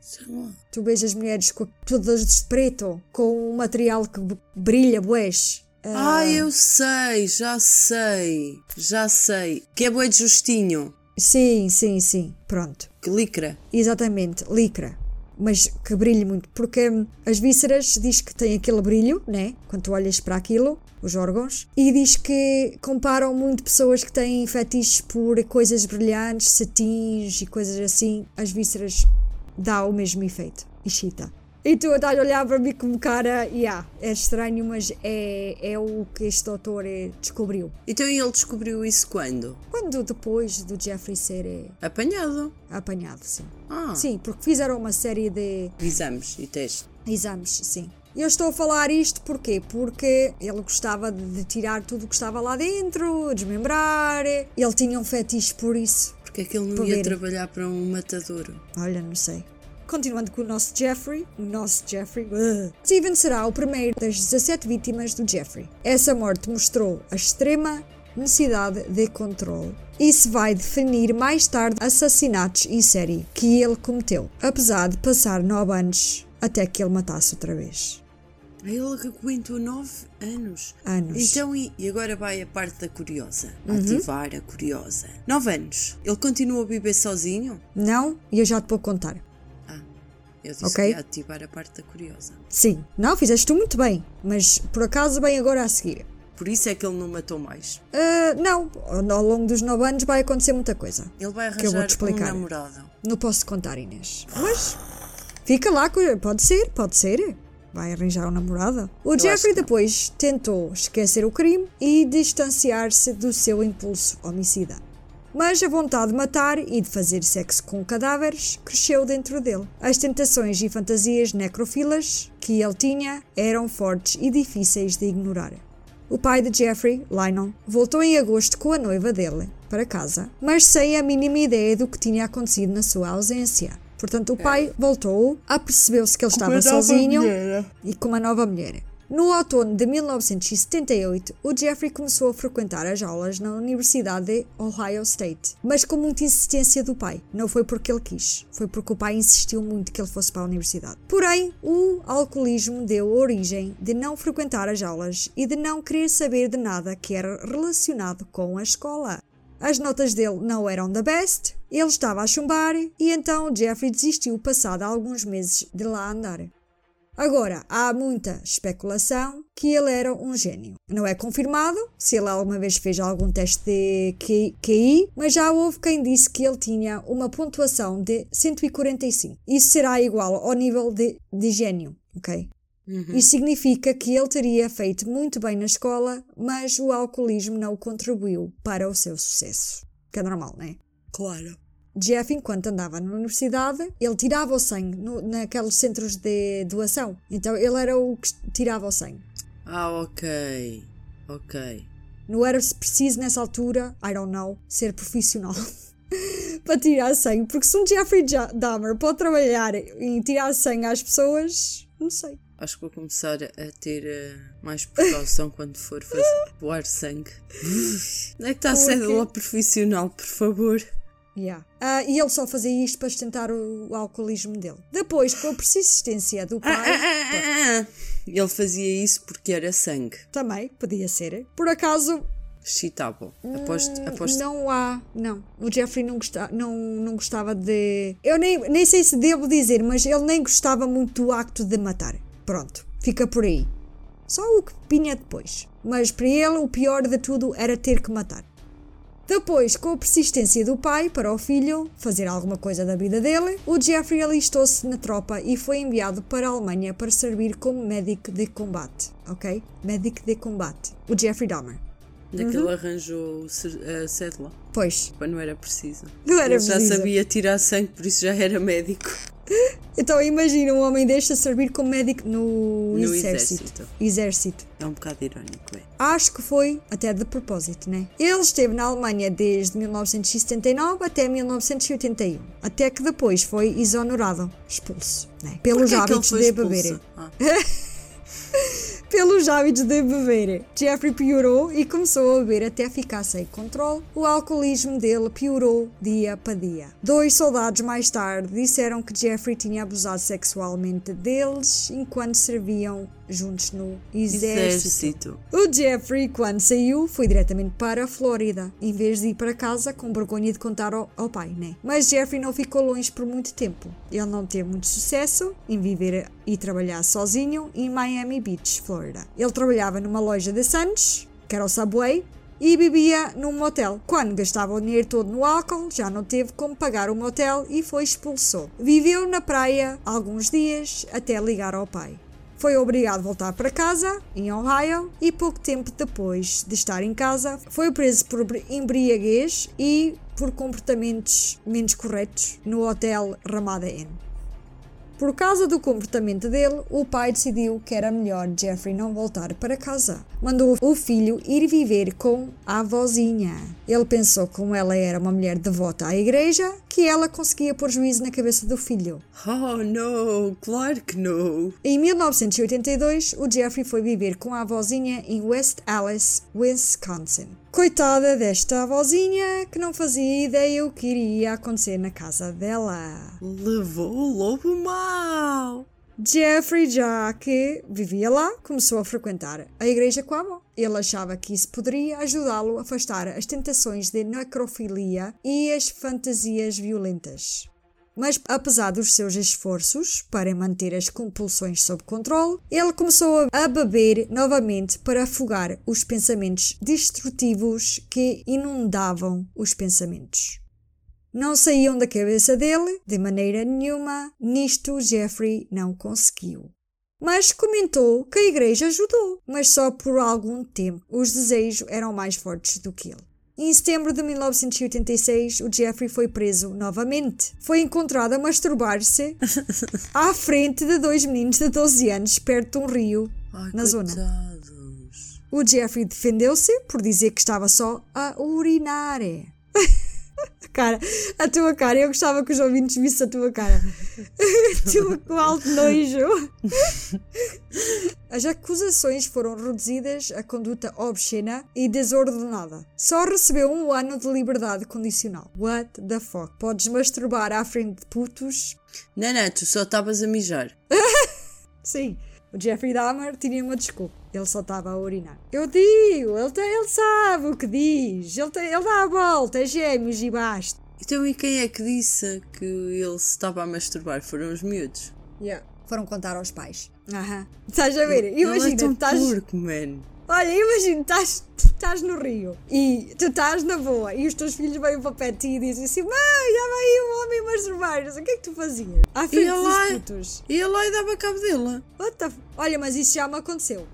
Sei lá. Tu vês as mulheres com, todas de preto, com um material que brilha, boés. Ah, eu sei, já sei. Já sei. Que é boi de justinho. Sim, sim, sim. Pronto. Que licra. Exatamente, licra. Mas que brilhe muito, porque hum, as vísceras diz que tem aquele brilho, né? Quando tu olhas para aquilo, os órgãos, e diz que comparam muito pessoas que têm fetiches por coisas brilhantes, cetins e coisas assim, as vísceras dá o mesmo efeito. Excita. E tu estás a olhar para mim como cara, yeah, é estranho, mas é, é o que este doutor eh, descobriu. Então ele descobriu isso quando? Quando depois do Jeffrey ser eh, Apanhado. apanhado, sim. Ah, Sim, porque fizeram uma série de exames e teste. exames, sim. Eu estou a falar isto porquê? Porque ele gostava de tirar tudo o que estava lá dentro, desmembrar. Ele tinha um fetiche por isso. Porque é que ele não ia trabalhar para um matadouro? Olha, não sei. Continuando com o nosso Jeffrey, o nosso Jeffrey, ugh. Steven será o primeiro das 17 vítimas do Jeffrey. Essa morte mostrou a extrema necessidade de controle. Isso vai definir mais tarde assassinatos em série que ele cometeu, apesar de passar 9 anos até que ele matasse outra vez. Ele aguentou 9 anos. Anos. Uhum. Então, e, agora vai a parte da curiosa. Ativar a curiosa. 9 anos. Ele continua a viver sozinho? Não? E eu já te vou contar. Eu disse Ok. que ia ativar a parte da curiosa. Sim. Não, fizeste tu muito bem, mas por acaso bem agora a seguir. Por isso é que ele não matou mais. Ah, não, ao longo dos 9 anos vai acontecer muita coisa. Ele vai Que eu vou arranjar te um explicar. namorado. Não posso contar, Inês. Mas fica lá, pode ser, pode ser. Vai arranjar um namorado. O acho Jeffrey depois tentou esquecer o crime e distanciar-se do seu impulso homicida. Mas a vontade de matar e de fazer sexo com cadáveres cresceu dentro dele. As tentações e fantasias necrofilas que ele tinha eram fortes e difíceis de ignorar. O pai de Jeffrey, Lionel, voltou em agosto com a noiva dele para casa, mas sem a mínima ideia do que tinha acontecido na sua ausência. Portanto, o pai voltou, apercebeu-se que ele estava sozinho e com uma nova mulher. No outono de 1978, o Jeffrey começou a frequentar as aulas na Universidade de Ohio State, mas com muita insistência do pai. Não foi porque ele quis, foi porque o pai insistiu muito que ele fosse para a universidade. Porém, o alcoolismo deu origem de não frequentar as aulas e de não querer saber de nada que era relacionado com a escola. As notas dele não eram da best, ele estava a chumbar e então Jeffrey desistiu passado alguns meses de lá andar. Agora, há muita especulação que ele era um gênio. Não é confirmado se ele alguma vez fez algum teste de QI, mas já houve quem disse que ele tinha uma pontuação de 145. Isso será igual ao nível de, de gênio, ok? Isso significa que ele teria feito muito bem na escola, mas o alcoolismo não contribuiu para o seu sucesso. Que é normal, não é? Claro. Jeff, enquanto andava na universidade, ele tirava o sangue no, naqueles centros de doação. Então ele era o que tirava o sangue. Ah, ok. Ok. Não era preciso nessa altura, I don't know, ser profissional [laughs] para tirar sangue. Porque se um Jeffrey Dahmer pode trabalhar em tirar sangue às pessoas, não sei. Acho que vou começar a ter eh, mais precaução [laughs] quando for fazer doar sangue. [laughs] Onde é que está a Porque- cédula profissional, por favor? Yeah. Ah, e ele só fazia isto para sustentar o, o alcoolismo dele. Depois, com a persistência do pai, Ah, ah, ah, ah. Ele fazia isso porque era sangue. também podia ser. Por acaso, Excitável. Aposto, aposto Não há, não. O Jeffrey não, gosta, não, não gostava de. Eu nem, nem sei se devo dizer, mas ele nem gostava muito do acto de matar. Pronto, fica por aí. Só o que vinha depois. Mas para ele, o pior de tudo era ter que matar. Depois, com a persistência do pai para o filho fazer alguma coisa da vida dele, o Jeffrey alistou-se na tropa e foi enviado para a Alemanha para servir como médico de combate. Ok? Médico de combate. O Jeffrey Dahmer. Daquele Uhum. arranjou a cédula. Pois, Quando não era preciso. Não era Ele já preciso. sabia tirar sangue, por isso já era médico. Então imagina um homem deste a servir como médico no, No exército. exército. Exército. É um bocado irónico, é. Acho que foi até de propósito, né? Ele esteve na Alemanha desde 1979 até 1981, até que depois foi exonerado, expulso, né? Pelos Porquê é hábitos foi de beber. [laughs] Ah, Pelos hábitos de beber. Jeffrey piorou e começou a beber até ficar sem controle. O alcoolismo dele piorou dia para dia. Dois soldados mais tarde disseram que Jeffrey tinha abusado sexualmente deles enquanto serviam juntos no exército. exército. O Jeffrey, quando saiu, foi diretamente para a Flórida, em vez de ir para casa com vergonha de contar ao, ao pai, né? Mas Jeffrey não ficou longe por muito tempo. Ele não teve muito sucesso em viver e trabalhar sozinho em Miami Beach, Flórida. Ele trabalhava numa loja de Santos, que era o Subway, e vivia num motel. Quando gastava o dinheiro todo no álcool, já não teve como pagar o motel e foi expulso. Viveu na praia alguns dias até ligar ao pai. Foi obrigado a voltar para casa, em Ohio, e pouco tempo depois de estar em casa, foi preso por embriaguez e por comportamentos menos corretos no hotel Ramada Inn. Por causa do comportamento dele, o pai decidiu que era melhor Jeffrey não voltar para casa. Mandou o filho ir viver com a avózinha. Ele pensou que como ela era uma mulher devota à igreja, que ela conseguia pôr juízo na cabeça do filho. Oh, não, claro que não. Em 1982, o Jeffrey foi viver com a avózinha em West Allis, Wisconsin. Coitada desta avózinha que não fazia ideia o que iria acontecer na casa dela. Levou o lobo mal. Jeffrey, já que vivia lá, começou a frequentar a igreja com a avó. Ele achava que isso poderia ajudá-lo a afastar as tentações de necrofilia e as fantasias violentas. Mas, apesar dos seus esforços para manter as compulsões sob controle, ele começou a beber novamente para afogar os pensamentos destrutivos que inundavam os pensamentos. Não saíam da cabeça dele de maneira nenhuma, nisto Jeffrey não conseguiu. Mas comentou que a igreja ajudou, mas só por algum tempo. Os desejos eram mais fortes do que ele. Em setembro de 1986, o Jeffrey foi preso novamente. Foi encontrado a masturbar-se [laughs] à frente de dois meninos de 12 anos perto de um rio Ai, na zona. coitados. O Jeffrey defendeu-se por dizer que estava só a urinar. [laughs] [laughs] Cara, a tua cara, eu gostava que os ouvintes vissem a tua cara. [laughs] tu com alto nojo. As acusações foram reduzidas a conduta obscena e desordenada. Só recebeu um ano de liberdade condicional. What the fuck? Podes masturbar à frente de putos? Não, não, tu só estavas a mijar. [laughs] Sim. O Jeffrey Dahmer tinha uma desculpa. Ele só estava a urinar. Eu digo, ele, tem- ele sabe o que diz. Ele, tem- ele dá a volta, é gêmeos e basta. Então, e quem é que disse que ele se estava a masturbar? Foram os miúdos. Yeah. Foram contar aos pais. Aham. Estás a ver? Ele Imagina, é tão estás. porco, man. Olha, imagina, estás, estás no Rio e tu estás na boa e os teus filhos vêm para pé de ti e dizem assim: Mãe, já vai aí um homem masturbar. O que é que tu fazias? À frente Ia dos lá. putos. Ia lá e dava cabo dele. What the f- Olha, mas isso já me aconteceu.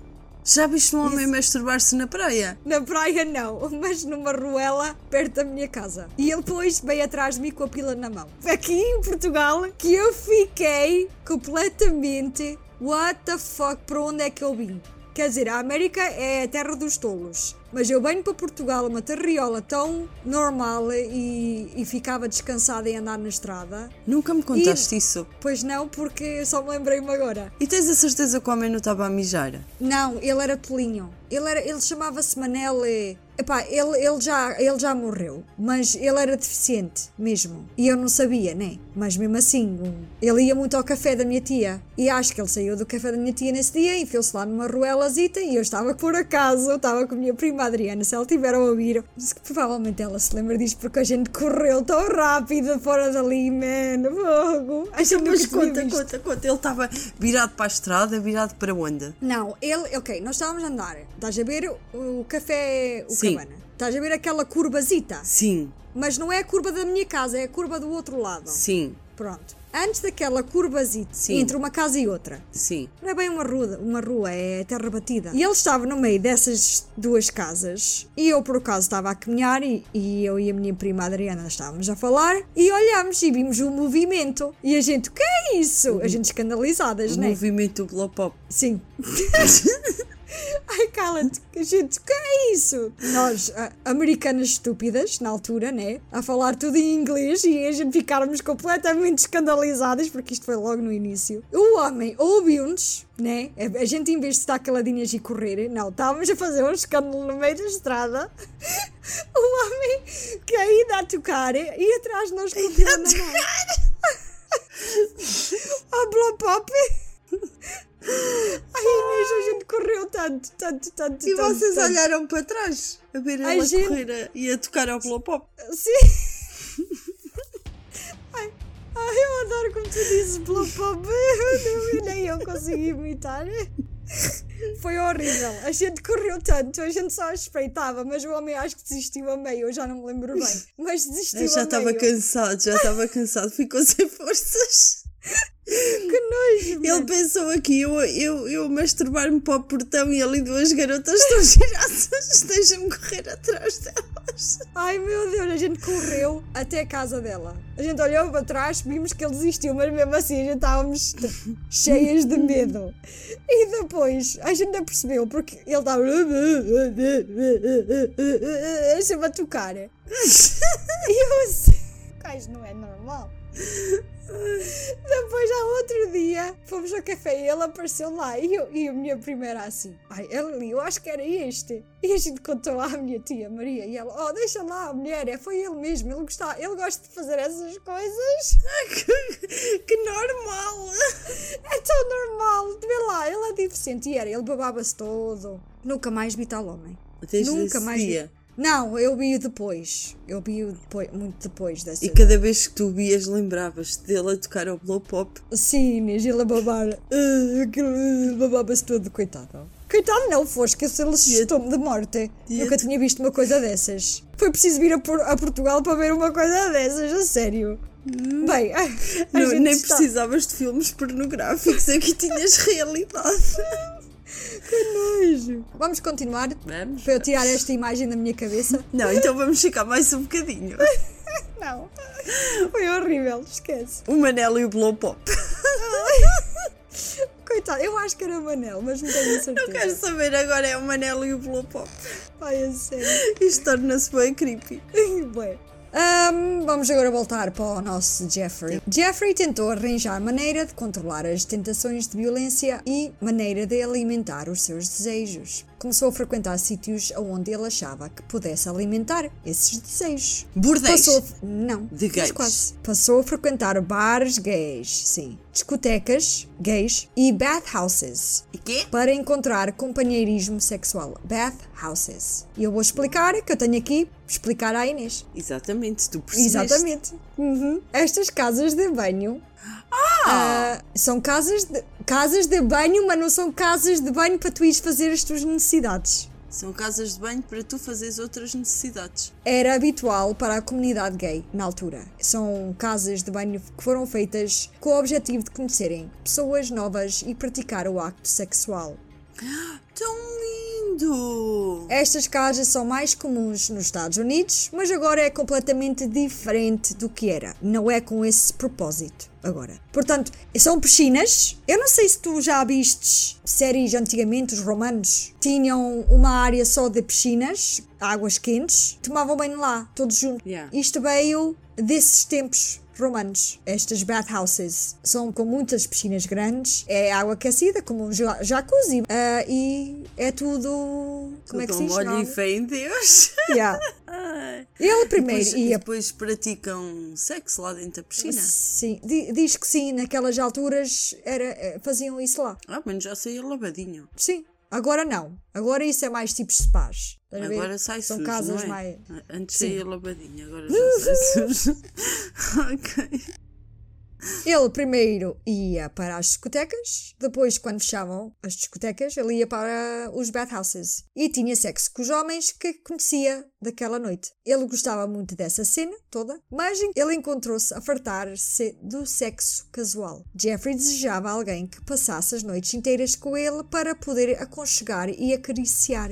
Já viste um homem masturbar-se na praia? Na praia não, [laughs] mas numa ruela perto da minha casa. E ele depois veio atrás de mim com a pila na mão. Foi aqui em Portugal que eu fiquei completamente what the fuck, para onde é que eu vim? Quer dizer, a América é a terra dos tolos. Mas eu venho para Portugal, uma terriola tão normal e, e ficava descansada em andar na estrada. Nunca me contaste isso. Pois não, porque só me lembrei-me agora. E tens a certeza que o homem não estava a mijar? Não, ele era tolinho. Ele, era, ele chamava-se Manel. eh, Epá, ele, ele, já, ele já morreu, mas ele era deficiente mesmo. E eu não sabia, né? Mas mesmo assim, ele ia muito ao café da minha tia. E acho que ele saiu do café da minha tia nesse dia e enfiou-se lá numa ruelazita. E eu estava por acaso, eu estava com a minha prima Adriana. Se ela tiver a ouvir, provavelmente ela se lembra disto porque a gente correu tão rápido fora dali, man. Fogo. A gente Mas conta, visto. conta, conta. Ele estava virado para a estrada, virado para onde? Não, ele, ok, nós estávamos a andar. Estás a ver o, o café, o Sim. cabana? Estás a ver aquela curvazita? Sim, Mas não é a curva da minha casa, é a curva do outro lado. sim, Pronto. Antes daquela curvazita, Sim. entre uma casa e outra. sim. Não é bem uma rua, uma rua, é terra batida. E ele estava no meio dessas duas casas. E eu, por acaso, estava a caminhar e, e eu e a minha prima Adriana estávamos a falar. E olhámos e vimos um movimento. E a gente, o que é isso? A gente escandalizadas, O né? movimento do blow pop. Sim. [laughs] [laughs] [laughs] Ai, cala-te, gente, que é isso? Nós, americanas estúpidas, na altura, né? A falar tudo em inglês e a gente ficarmos completamente escandalizadas, porque isto foi logo no início. O homem ouviu-nos, né? A a gente, em vez de estar caladinhas e correr, não, estávamos a fazer um escândalo no meio da estrada. [laughs] O homem que ainda a tocar e atrás de nós com [laughs] na mão. A blow pop. Ai Inês, a gente correu tanto, tanto, tanto. E tanto, vocês tanto. olharam para trás a ver ela gente- correr e a tocar ao blow pop. Sim. Ai, ai, eu adoro como tu dizes blow pop. Eu- Nem eu consegui imitar. Foi horrível. A gente correu tanto, a gente só espreitava, mas o homem acho que desistiu a meio, eu já não me lembro bem. Mas desistiu Eu já estava cansado, já estava cansado, ficou sem forças. [laughs] Que nojo! Ele pensou aqui, eu, eu, eu masturbar-me para o portão e ali duas garotas estão [laughs] girassas, deixa-me correr atrás delas. Ai meu Deus, a gente correu até a casa dela. A gente olhou para trás, vimos que ele desistiu, mas mesmo assim a gente estávamos [laughs] cheias de medo. E depois a gente percebeu porque ele estava sempre a tocar. E eu assim, "Cais, não é normal. Depois, ao outro dia, fomos ao café e ele apareceu lá. E, eu, e a minha primeira assim, ai, ele, eu acho que era este. E a gente contou à minha tia Maria e ela, oh, deixa lá, a mulher, é, foi ele mesmo, ele, gostava, ele gosta de fazer essas coisas. que, [laughs] que normal! É tão normal, vê lá, ele é deficiente. E era, ele babava-se todo. Nunca mais vi tal homem. Desde Nunca mais vi. dia. Não, eu vi-o depois. Eu vi-o depois, muito depois dessa. E cada vez que tu vias, lembravas-te dele a tocar ao blow pop. Sim, Inês, ele a babar. aquilo, ah, Babava-se todo, coitado. Coitado não, fosca, ele assustou-me de morte. E Nunca tinha visto uma coisa dessas. Foi preciso vir a, Por- a Portugal para ver uma coisa dessas, a sério. Bem, a, [laughs] a Não, nem está- precisavas de filmes pornográficos, aqui tinhas realidade. [laughs] [laughs] Nojo. Vamos continuar Vamos? para eu tirar esta imagem da minha cabeça. [laughs] Não, então vamos ficar mais um bocadinho. [laughs] Não. Foi horrível, esquece. O Manel e o blow pop. Coitado, eu acho que era Manel, mas não tenho certeza. Não quero saber, agora é o Manel e o blow pop. Ai, a sério. Isto torna-se bem creepy. Bem, ahm, vamos agora voltar para o nosso Jeffrey. Jeffrey tentou arranjar maneira de controlar as tentações de violência e maneira de alimentar os seus desejos. Começou a frequentar sítios onde ele achava que pudesse alimentar esses desejos. Bordéis. Passou, não, De gays. quase. Passou a frequentar bares gays, sim, discotecas gays e bathhouses E quê? para encontrar companheirismo sexual. Bathhouses. E eu vou explicar, que eu tenho aqui, explicar à Inês. Exatamente, tu percebeste. Exatamente. Uhum. Estas casas de banho ah, são casas de, casas de banho, mas não são casas de banho para tu ires fazer as tuas necessidades. São casas de banho para tu fazeres outras necessidades. Era habitual para a comunidade gay na altura. São casas de banho que foram feitas com o objetivo de conhecerem pessoas novas e praticar o acto sexual. [gasps] Tão lindo! Estas casas são mais comuns nos Estados Unidos, mas agora é completamente diferente do que era. Não é com esse propósito agora. Portanto, são piscinas. Eu não sei se tu já vistes séries antigamente, os romanos tinham uma área só de piscinas, águas quentes, tomavam banho lá, todos juntos. Yeah. Isto veio desses tempos romanos. Estas bathhouses são com muitas piscinas grandes, é água aquecida, como um ja- jacuzzi, ah, e é tudo. Como é que se diz? molho e fé em Deus. [laughs] Yeah. Ele primeiro Depois, ia. depois praticam sexo lá dentro da piscina. Sim, di- diz que sim, naquelas alturas era, eh, faziam isso lá. Ah, mas já saía lavadinho. Sim, agora não. Agora isso é mais tipo spas. Estás a ver? Agora sai São sujo, casas é? mais. Antes Sim. saía lavadinho, agora já sai [laughs] sujo. [laughs] ok. Ele primeiro ia para as discotecas, depois, quando fechavam as discotecas, ele ia para os bathhouses e tinha sexo com os homens que conhecia daquela noite. Ele gostava muito dessa cena toda, mas ele encontrou-se a fartar-se do sexo casual. Jeffrey desejava alguém que passasse as noites inteiras com ele para poder aconchegar e acariciar.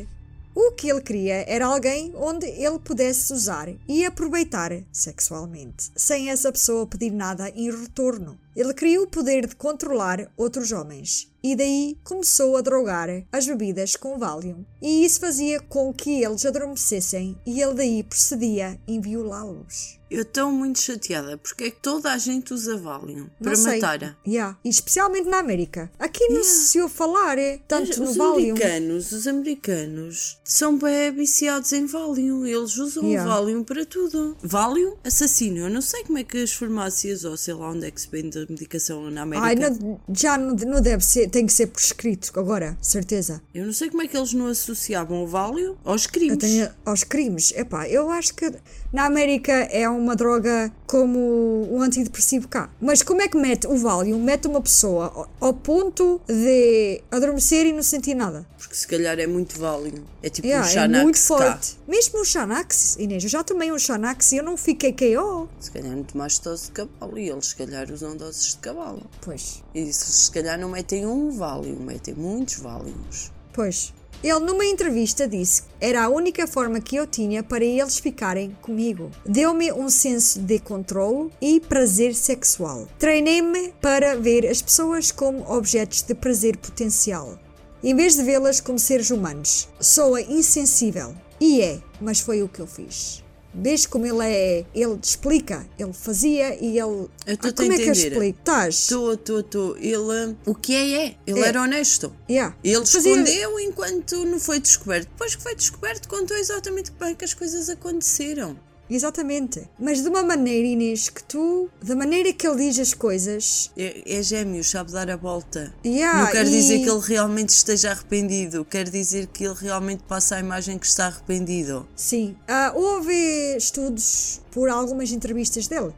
O que ele queria era alguém onde ele pudesse usar e aproveitar sexualmente, sem essa pessoa pedir nada em retorno. Ele queria o poder de controlar outros homens e daí começou a drogar as bebidas com Valium. E isso fazia com que eles adormecessem e ele daí procedia em violá-los. Eu estou muito chateada porque é que toda a gente usa Valium para sei. matar. Yeah. E especialmente na América. Aqui não se ouve falar, é, tanto no os Valium. americanos, os americanos são bem viciados em Valium. Eles usam Yeah. o Valium para tudo. Valium, assassino. Eu não sei como é que as farmácias ou sei lá onde é que se vende a medicação na América. Ai, não- já não, não deve ser, tem que ser prescrito agora, certeza. Eu não sei como é que eles não associavam o Valium aos crimes. Tenho aos crimes. Epá, eu acho que na América é uma droga como o antidepressivo cá. Mas como é que mete o Valium? Mete uma pessoa ao- ponto de adormecer e não sentir nada. Porque se calhar é muito válido. É tipo Yeah, um é Xanax muito cá. forte. Mesmo o Xanax, Inês, eu já tomei um Xanax e eu não fiquei KO. Se calhar não tomaste dose de cavalo e eles se calhar usam doses de cavalo. Pois, E se, se calhar não metem um Valium, metem muitos Valiums. pois. Ele, numa entrevista, disse que era a única forma que eu tinha para eles ficarem comigo. Deu-me um senso de controle e prazer sexual. Treinei-me para ver as pessoas como objetos de prazer potencial, em vez de vê-las como seres humanos. Soa insensível. E é, mas foi o que eu fiz. Vês como ele é. Ele explica, ele fazia e ele. Eu Ah, a como é que eu explico? Estás? Estou, estou, estou. Ele, o que é, é. Ele É. era honesto. Yeah. Ele Fazia- escondeu enquanto não foi descoberto. Depois que foi descoberto, contou exatamente como é que as coisas aconteceram. Exatamente. Mas de uma maneira, Inês, que tu, da maneira que ele diz as coisas, É, é gêmeo, sabe dar a volta. Yeah, não quer e- dizer que ele realmente esteja arrependido, quer dizer que ele realmente passa a imagem que está arrependido. sim. Ah, houve estudos por algumas entrevistas dele.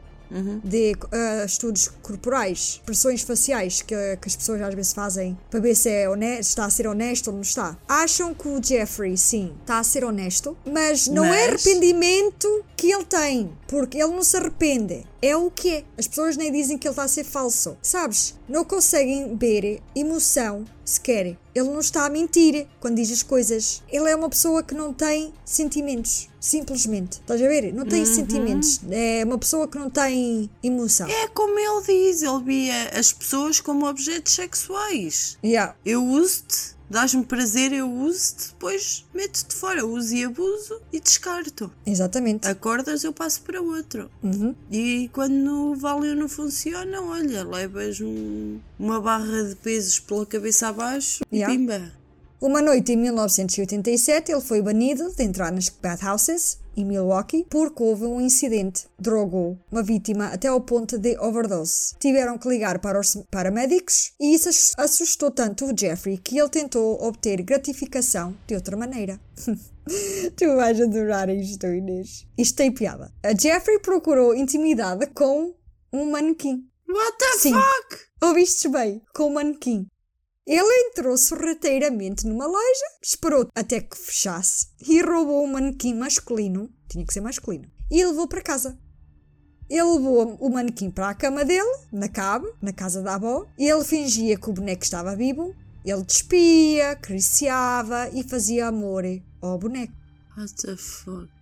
De ah, estudos corporais, expressões faciais que, que as pessoas às vezes fazem para ver se é honesto, está a ser honesto ou não está. Acham que o Jeffrey, sim, está a ser honesto, mas não é Mas- arrependimento que ele tem, porque ele não se arrepende. É o que é. As pessoas nem dizem que ele está a ser falso. Sabes? Não conseguem ver emoção sequer. Ele não está a mentir quando diz as coisas. Ele é uma pessoa que não tem sentimentos. Simplesmente. Estás a ver? Não tem sentimentos. É uma pessoa que não tem emoção. É como ele diz, ele via as pessoas como objetos sexuais. Yeah. Eu uso-te, dás-me prazer, eu uso-te, depois meto-te fora, uso e abuso e descarto. Exatamente. Acordas, eu passo para outro. Uhum. E quando o Valeu não funciona, olha, levas um- uma barra de pesos pela cabeça abaixo Yeah. e pimba. Uma noite em 1987, ele foi banido de entrar nas bathhouses em Milwaukee porque houve um incidente. Drogou uma vítima até ao ponto de overdose. Tiveram que ligar para os paramédicos e isso assus- assustou tanto o Jeffrey que ele tentou obter gratificação de outra maneira. [laughs] tu vais adorar isto, Inês. Isto tem piada. A Jeffrey procurou intimidade com um manequim. What the Sim. fuck? Ouviste bem? Com o manequim. Ele entrou sorrateiramente numa loja, esperou até que fechasse e roubou um manequim masculino, tinha que ser masculino, e levou para casa. Ele levou o manequim para a cama dele, na cave, na casa da avó, ele fingia que o boneco estava vivo. Ele despia, acariciava e fazia amor ao boneco. What the fuck?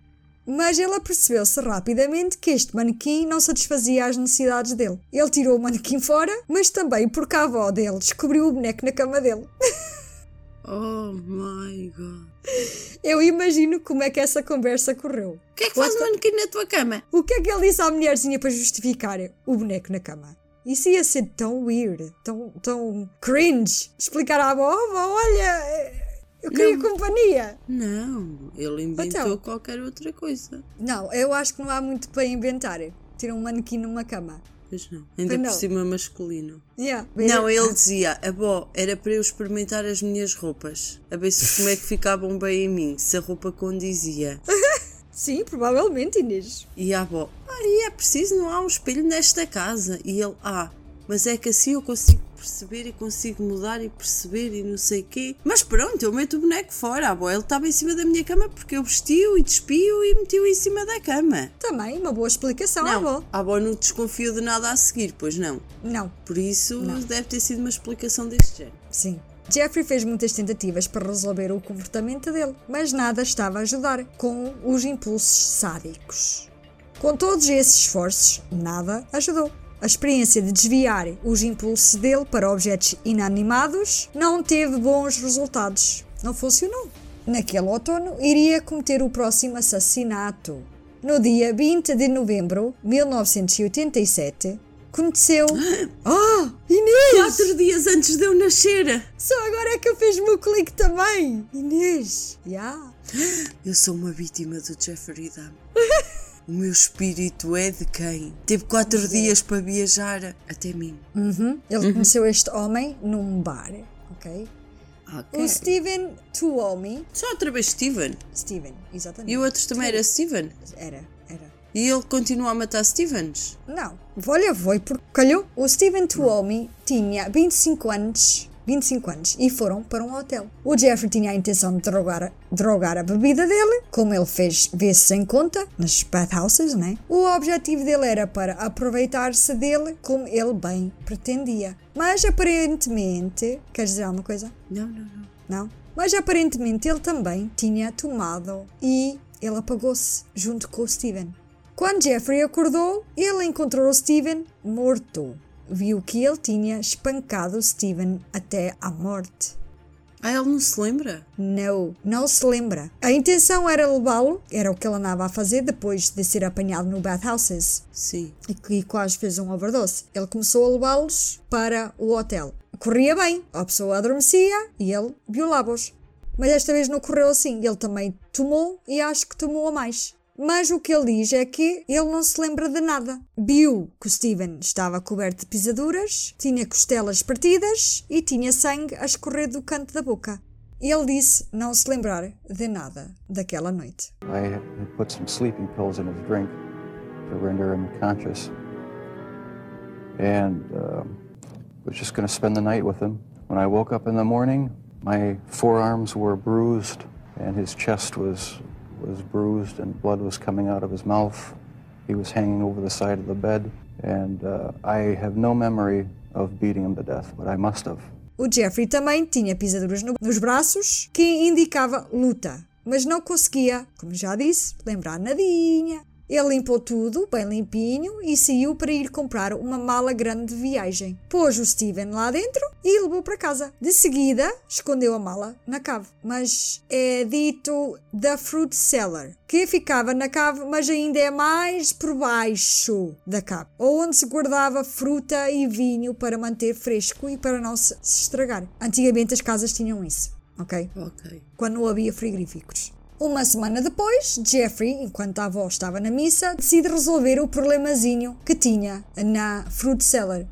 Mas ele apercebeu-se rapidamente que este manequim não satisfazia as necessidades dele. Ele tirou o manequim fora, mas também porque a avó dele descobriu o boneco na cama dele. [laughs] Oh my god. Eu imagino como é que essa conversa correu. O que é que faz o manequim na tua cama? O que é que ele disse à mulherzinha para justificar o boneco na cama? Isso ia ser tão weird, tão, tão cringe. Explicar à avó, avó, olha, eu queria Não. companhia. Não, ele inventou Então. qualquer outra coisa. Não, eu acho que não há muito para inventar. Ter um manequim numa cama. Pois não. Ainda Pois por não. cima masculino. Yeah. Não, ele dizia, avó, era para eu experimentar as minhas roupas. A ver se como é que ficavam bem em mim, se a roupa condizia. [laughs] Sim, provavelmente, Inês. E a avó, ah, e é preciso, não há um espelho nesta casa. E ele, ah, mas é que assim eu consigo perceber e consigo mudar e perceber e não sei quê. Mas pronto, eu meto o boneco fora. A avó, ele estava em cima da minha cama porque eu vestiu e despiu e meti-o em cima da cama. Também, uma boa explicação, não, avó. a avó não desconfiou de nada a seguir, pois não. Não, Por isso Não. deve ter sido uma explicação deste género. sim. Jeffrey fez muitas tentativas para resolver o comportamento dele, mas nada estava a ajudar com os impulsos sádicos. Com todos esses esforços, nada ajudou. A experiência de desviar os impulsos dele para objetos inanimados não teve bons resultados. Não funcionou. Naquele outono, iria cometer o próximo assassinato. No dia 20 de novembro de 1987, aconteceu. [gasps] Ah! Inês! Quatro dias antes de eu nascer, Só agora é que eu fiz o meu clique também! Inês! Ya! [gasps] eu sou uma vítima do Jeffrey Dahmer. [laughs] O meu espírito é de quem? Teve quatro dias para viajar até mim. Uhum. Ele conheceu este homem num bar, ok? Ok. O Steven Tuomi. Só outra vez Steven. Steven, exatamente. E o outro também era Steven. Era, era. E ele continua a matar Stevens? Não. Olha, foi porque calhou. O Steven Tuomi tinha 25 anos 25 anos, e foram para um hotel. O Jeffrey tinha a intenção de drogar, drogar a bebida dele, como ele fez vezes sem conta, nas bathhouses, né? O objetivo dele era para aproveitar-se dele como ele bem pretendia. Mas aparentemente. Queres dizer alguma coisa? Não, não, não. Não? Mas aparentemente ele também tinha tomado e ele apagou-se junto com o Steven. Quando Jeffrey acordou, ele encontrou o Steven morto viu que ele tinha espancado Steven até à morte. Ah, ele não se lembra? Não, não se lembra. A intenção era levá-lo, era o que ele andava a fazer depois de ser apanhado no bathhouses. Sim. E, e quase fez um overdose. Ele começou a levá-los para o hotel. Corria bem, a pessoa adormecia e ele violava-os. Mas desta vez não correu assim. Ele também tomou e acho que tomou a mais. Mas o que ele diz é que ele não se lembra de nada. Viu que o Steven estava coberto de pisaduras, tinha costelas partidas e tinha sangue a escorrer do canto da boca. Ele disse não se lembrar de nada daquela noite. I put some sleeping pills in his drink to render him conscious. And um, was just going to spend the night with him. When I woke up in the morning, my forearms were bruised and his chest was was bruised and blood was coming out of his mouth. He was hanging over the side of the bed, and uh, I have no memory of beating him to death, but I must have. O Jeffrey também tinha pisaduras no, nos braços que indicava luta, mas não conseguia, como já disse, lembrar nadinha. Ele limpou tudo, bem limpinho, e saiu para ir comprar uma mala grande de viagem. Pôs o Steven lá dentro e levou para casa. De seguida, escondeu a mala na cave. Mas é dito da fruit cellar, que ficava na cave, mas ainda é mais por baixo da cave, onde se guardava fruta e vinho para manter fresco e para não se estragar. Antigamente as casas tinham isso, ok? Ok. Quando não havia frigoríficos. Uma semana depois, Jeffrey, enquanto a avó estava na missa, decide resolver o problemazinho que tinha na fruit cellar.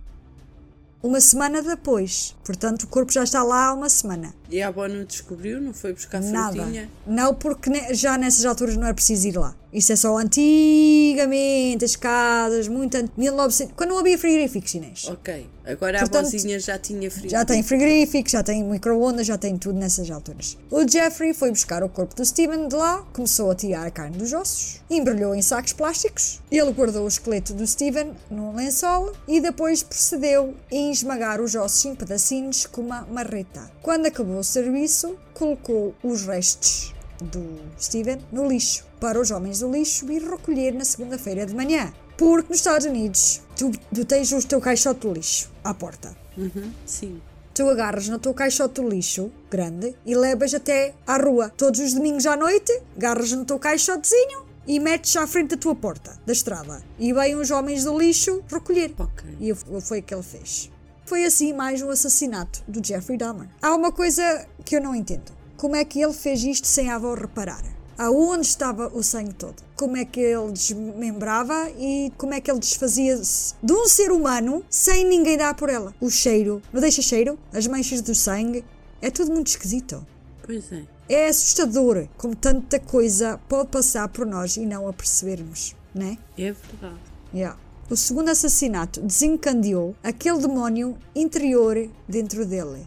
Uma semana depois, portanto o corpo já está lá há uma semana. E a avó não descobriu? Não foi buscar Nada. frutinha? Não, porque já nessas alturas não é preciso ir lá. Isso é só antigamente, as casas, muito antes. 1900, quando não havia frigoríficos, Inês. Ok. Agora Portanto, a vozinha já tinha frio. Já tem frigoríficos, já tem micro-ondas, já tem tudo nessas alturas. O Jeffrey foi buscar o corpo do Steven de lá, começou a tirar a carne dos ossos, embrulhou em sacos plásticos, ele guardou o esqueleto do Steven num lençol e depois procedeu em esmagar os ossos em pedacinhos com uma marreta. Quando acabou o serviço, colocou os restos do Steven no lixo, para os homens do lixo ir recolher na segunda-feira de manhã. Porque nos Estados Unidos, tu, tu tens o teu caixote de lixo à porta. Uhum, sim. Tu agarras no teu caixote de lixo grande e levas até à rua. Todos os domingos à noite, agarras no teu caixotezinho e metes à frente da tua porta, da estrada. E vêm os homens do lixo recolher. Ok. E foi o que ele fez. Foi assim mais um assassinato do Jeffrey Dahmer. Há uma coisa que eu não entendo. Como é que ele fez isto sem a avó reparar? Aonde estava o sangue todo? Como é que ele desmembrava e como é que ele desfazia-se de um ser humano sem ninguém dar por ela? O cheiro, não deixa cheiro? As manchas do sangue? É tudo muito esquisito. Pois é. É assustador como tanta coisa pode passar por nós e não a percebermos, né? É verdade. Yeah. O segundo assassinato desencadeou aquele demónio interior dentro dele.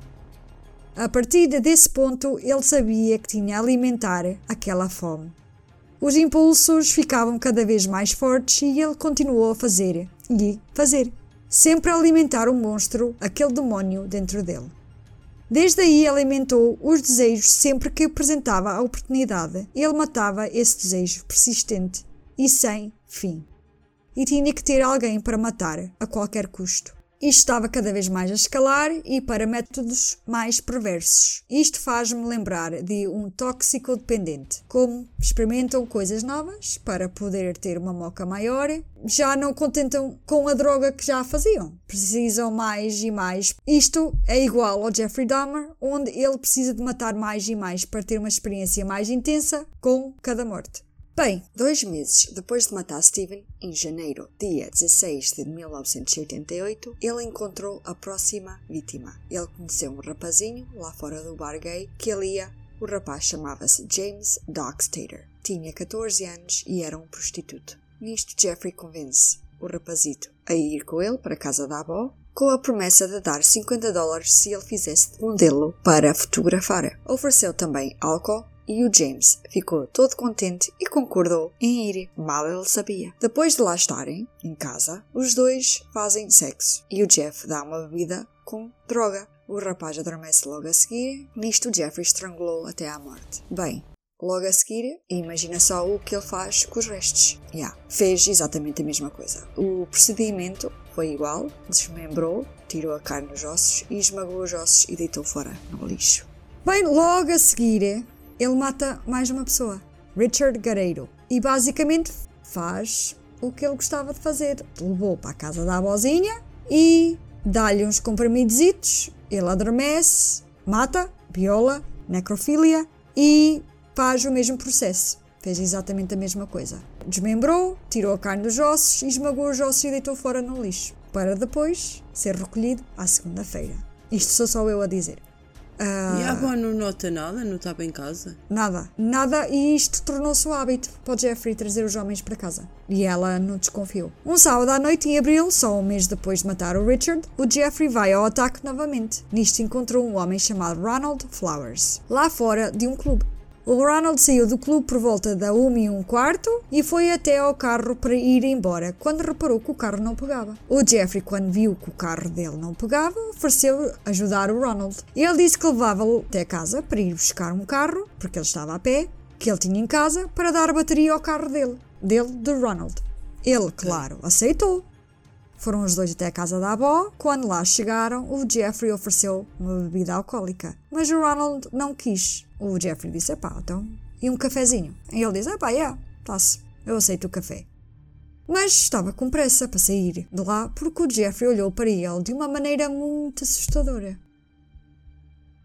A partir desse ponto, ele sabia que tinha a alimentar aquela fome. Os impulsos ficavam cada vez mais fortes e ele continuou a fazer e fazer, sempre a alimentar o monstro, aquele demónio dentro dele. Desde aí alimentou os desejos sempre que apresentava a oportunidade. Ele matava esse desejo persistente e sem fim e tinha que ter alguém para matar a qualquer custo. Isto estava cada vez mais a escalar e para métodos mais perversos. Isto faz-me lembrar de um tóxico dependente. Como experimentam coisas novas para poder ter uma moca maior, já não contentam com a droga que já faziam. Precisam mais e mais. Isto é igual ao Jeffrey Dahmer, onde ele precisa de matar mais e mais para ter uma experiência mais intensa com cada morte. Bem, dois meses depois de matar Steven, em janeiro, dia 16 de 1988, ele encontrou a próxima vítima. Ele conheceu um rapazinho lá fora do bar gay que ele ia. O rapaz chamava-se James Dockstader. Tinha 14 anos e era um prostituto. Nisto, Jeffrey convence o rapazito a ir com ele para a casa da avó, com a promessa de dar 50 dólares se ele fizesse de modelo para fotografar. Ofereceu também álcool e o James ficou todo contente e concordou em ir, mal ele sabia. Depois de lá estarem, em casa, os dois fazem sexo e o Jeff dá uma bebida com droga. O rapaz adormece logo a seguir, nisto Jeffrey estrangulou até à morte. Bem, logo a seguir, imagina só o que ele faz com os restos. Yeah, fez exatamente a mesma coisa. O procedimento foi igual, desmembrou, tirou a carne dos ossos e esmagou os ossos e deitou fora no lixo. Bem, logo a seguir, ele mata mais uma pessoa, Richard Gareiro, e basicamente faz o que ele gostava de fazer. Levou para a casa da avózinha e dá-lhe uns comprimidos, ele adormece, mata, viola, necrofilia e faz o mesmo processo. Fez exatamente a mesma coisa. Desmembrou, tirou a carne dos ossos, esmagou os ossos e deitou fora no lixo, para depois ser recolhido à segunda-feira. Isto sou só eu a dizer. E a avó não nota nada? Não estava em casa? Nada, nada, e isto tornou-se o hábito para o Jeffrey trazer os homens para casa. E ela não desconfiou. Um sábado à noite, em abril, só um mês depois de matar o Richard, o Jeffrey vai ao ataque novamente. Nisto encontrou um homem chamado Ronald Flowers, lá fora de um clube. O Ronald saiu do clube por volta da 1 e um quarto e foi até ao carro para ir embora, quando reparou que o carro não pegava. O Jeffrey, quando viu que o carro dele não pegava, ofereceu ajudar o Ronald. Ele disse que levava-o até casa para ir buscar um carro, porque ele estava a pé, que ele tinha em casa, para dar bateria ao carro dele, dele, de Ronald. Ele, claro, aceitou. Foram os dois até a casa da avó. Quando lá chegaram, o Jeffrey ofereceu uma bebida alcoólica. Mas o Ronald não quis. O Jeffrey disse: pá, então. E um cafezinho? E ele disse: pá, é, yeah, tá-se. Eu aceito o café. Mas estava com pressa para sair de lá porque o Jeffrey olhou para ele de uma maneira muito assustadora.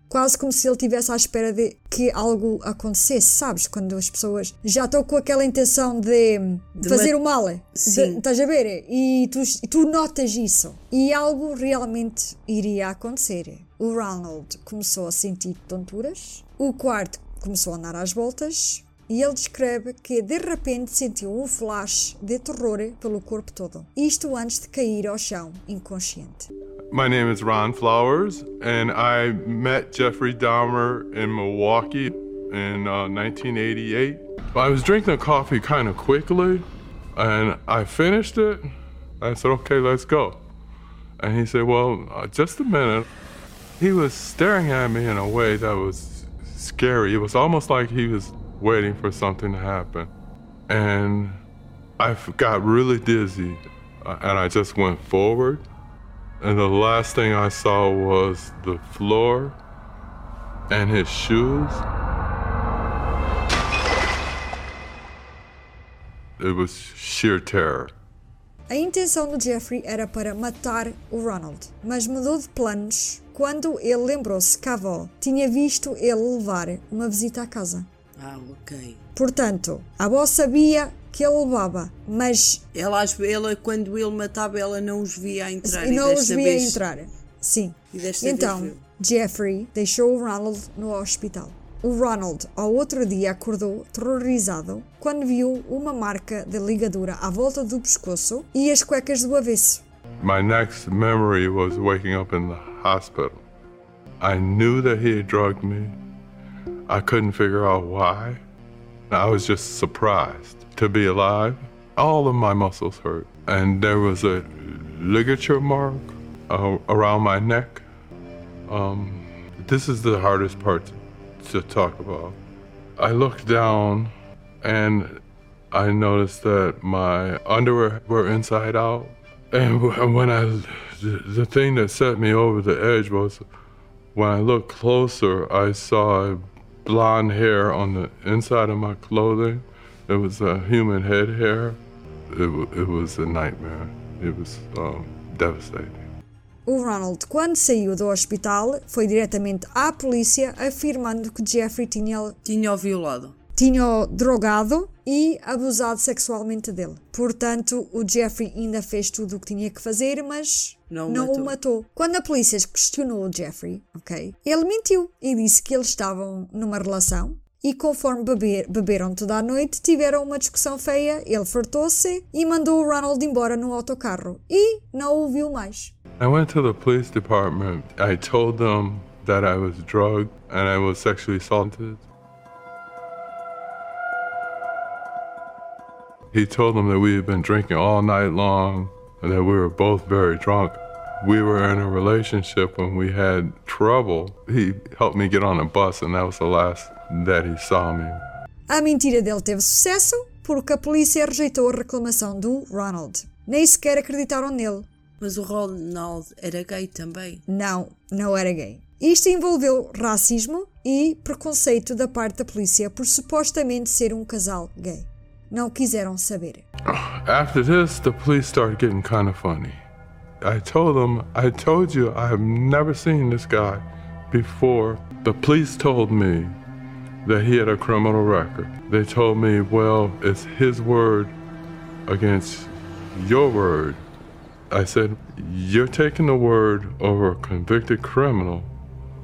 Quase como se ele estivesse à espera de que algo acontecesse, sabes? Quando as pessoas já estão com aquela intenção de, De fazer o mal. Sim. De- estás a ver? E tu, e tu notas isso. E algo realmente iria acontecer. O Ronald começou a sentir tonturas, o quarto começou a andar às voltas e ele descreve que de repente sentiu um flash de terror pelo corpo todo. Isto antes de cair ao chão, inconsciente. My name is Ron Flowers, and I met Jeffrey Dahmer in Milwaukee in uh, 1988. I was drinking coffee kind of quickly, and I finished it. I said, okay, let's go. And he said, well, uh, just a minute. He was staring at me in a way that was scary. It was almost like he was waiting for something to happen. And I got really dizzy, uh, and I just went forward. And the last thing I saw was the floor and his shoes. It was sheer terror. A intenção do Jeffrey era para matar o Ronald, mas mudou de planos quando ele lembrou-se que a avó tinha visto ele levar uma visita à casa. Ah, ok. Portanto, a avó sabia que ele levava, mas Ela, ela, quando ele matava, ela não os via a entrar. e não os desta via vez- entrar. Sim. E desta Então. Jeffrey deixou o Ronald no hospital. O Ronald, ao outro dia, acordou terrorizado quando viu uma marca de ligadura à volta do pescoço e as cuecas do avesso. My next memory was waking up in the hospital. I knew that he had drugged me. I couldn't figure out why. I was just surprised to be alive. All of my muscles hurt. And there was a ligature mark uh, around my neck. Um, this is the hardest part talk about. I looked down and I noticed that my underwear were inside out. And when I, the, thing that set me over the edge was when I looked closer, I saw blonde hair on the inside of my clothing. It was a human head hair. It, it was a nightmare. It was um, devastating. O Ronald, quando saiu do hospital, foi diretamente à polícia afirmando que Jeffrey tinha Tinha-o violado. tinha-o drogado e abusado sexualmente dele. Portanto, o Jeffrey ainda fez tudo o que tinha que fazer, mas Não o não matou. o matou. Quando a polícia questionou o Jeffrey, ok, ele mentiu e disse que eles estavam numa relação e conforme beber, beberam toda a noite, tiveram uma discussão feia, ele fartou-se e mandou o Ronald embora no autocarro e não o viu mais. I went to the police department. I told them that I was drugged and I was sexually assaulted. He told them that we had been drinking all night long and that we were both very drunk. We were in a relationship when we had trouble. He helped me get on a bus, and that was the last that he saw me. A mentira dele teve sucesso porque a polícia rejeitou a reclamação do Ronald. Nem sequer acreditaram nele. Mas o Ronald era gay também. Não, não era gay. Isto envolveu racismo e preconceito da parte da polícia por supostamente ser um casal gay. Não quiseram saber. After this, the police started getting kind of funny. I told them, I told you I have never seen this guy before. The police told me that he had a criminal record. They told me, well, it's his word against your word. I said, you're taking the word over a convicted criminal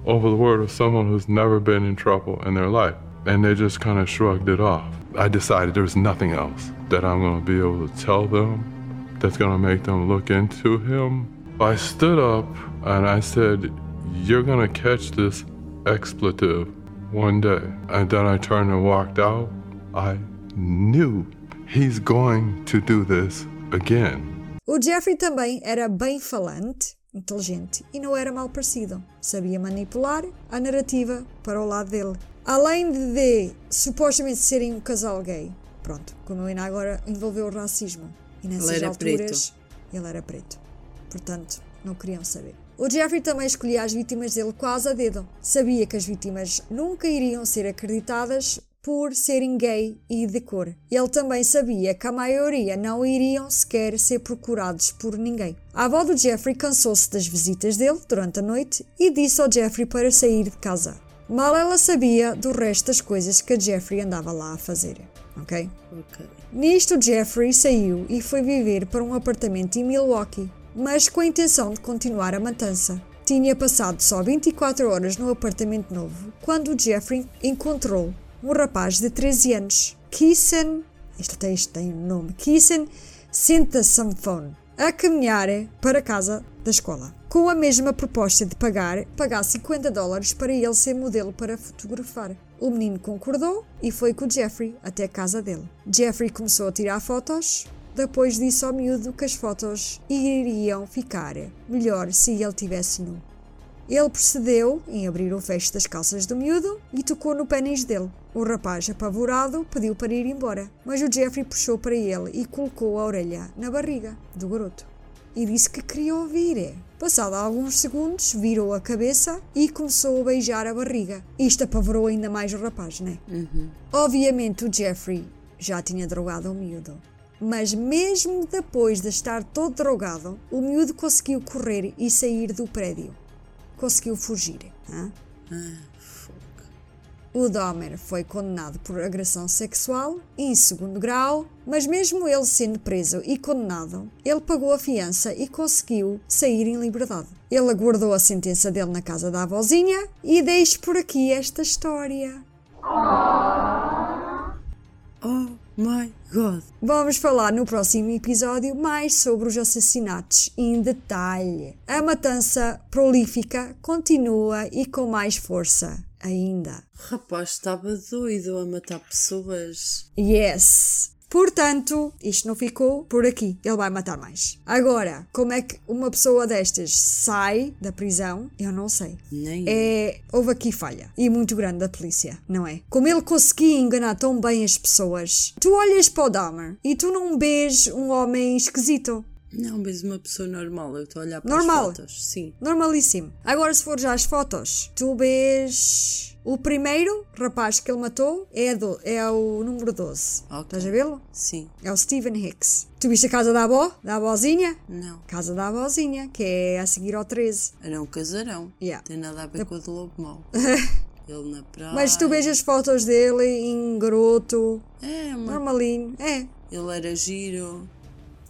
over the word of someone who's never been in trouble in their life. And they just kind of shrugged it off. I decided there was nothing else that I'm going to be able to tell them that's going to make them look into him. I stood up and I said, You're going to catch this expletive one day. And then I turned and walked out. I knew he's going to do this again. O Jeffrey também era bem falante, inteligente e não era mal parecido. Sabia manipular a narrativa para o lado dele. Além de, de supostamente serem um casal gay, pronto, como ainda agora envolveu o racismo. E nessas Ele era alturas preto. ele era preto. Portanto, não queriam saber. O Jeffrey também escolhia as vítimas dele quase a dedo. Sabia que as vítimas nunca iriam ser acreditadas por serem gay e de cor. Ele também sabia que a maioria não iriam sequer ser procurados por ninguém. A avó do Jeffrey cansou-se das visitas dele durante a noite e disse ao Jeffrey para sair de casa. Mal ela sabia do resto das coisas que a Jeffrey andava lá a fazer. Ok? Ok. Nisto, Jeffrey saiu e foi viver para um apartamento em Milwaukee, mas com a intenção de continuar a matança. Tinha passado só 24 horas no apartamento novo quando Jeffrey encontrou um rapaz de 13 anos, Kissen, este texto tem um nome, Kissen Sintasamphone, a caminhar para casa da escola, com a mesma proposta de pagar, pagar 50 dólares para ele ser modelo para fotografar. O menino concordou e foi com Jeffrey até a casa dele. Jeffrey começou a tirar fotos, depois disse ao miúdo que as fotos iriam ficar melhor se ele tivesse nu. Ele procedeu em abrir o fecho das calças do miúdo e tocou no pênis dele. O rapaz, apavorado, pediu para ir embora, mas o Jeffrey puxou para ele e colocou a orelha na barriga do garoto. E disse que queria ouvir. Passado alguns segundos, virou a cabeça e começou a beijar a barriga. Isto apavorou ainda mais o rapaz, né? Obviamente o Jeffrey já tinha drogado o miúdo. Mas mesmo depois de estar todo drogado, o miúdo conseguiu correr e sair do prédio. Conseguiu fugir. hã? O Dahmer foi condenado por agressão sexual em segundo grau, mas mesmo ele sendo preso e condenado, ele pagou a fiança e conseguiu sair em liberdade. Ele aguardou a sentença dele na casa da avózinha e deixo por aqui esta história. Oh my god. Vamos falar no próximo episódio mais sobre os assassinatos em detalhe. A matança prolífica continua e com mais força ainda. O rapaz estava doido a matar pessoas. Yes! Portanto, isto não ficou por aqui. Ele vai matar mais. Agora, como é que uma pessoa destas sai da prisão? Eu não sei. Nem É, houve aqui falha. E muito grande da polícia, não é? Como ele conseguia enganar tão bem as pessoas. Tu olhas para o Dahmer e tu não vês um homem esquisito. Não, mas uma pessoa normal. Eu estou a olhar para Normal. as fotos. Sim. Normalíssimo. Agora, se for já às fotos, tu vês. O primeiro rapaz que ele matou é, do, é o número 12. Ok. Estás a vê-lo? Sim. É o Stephen Hicks. Tu viste a casa da avó? Da avózinha? Não. Casa da avózinha, que é a seguir ao 13. Era um casarão. Yeah. Tem nada a ver com o do lobo mau. [laughs] Ele na praia. Mas tu vês as fotos dele em garoto, É, mas normalinho. É. ele era giro.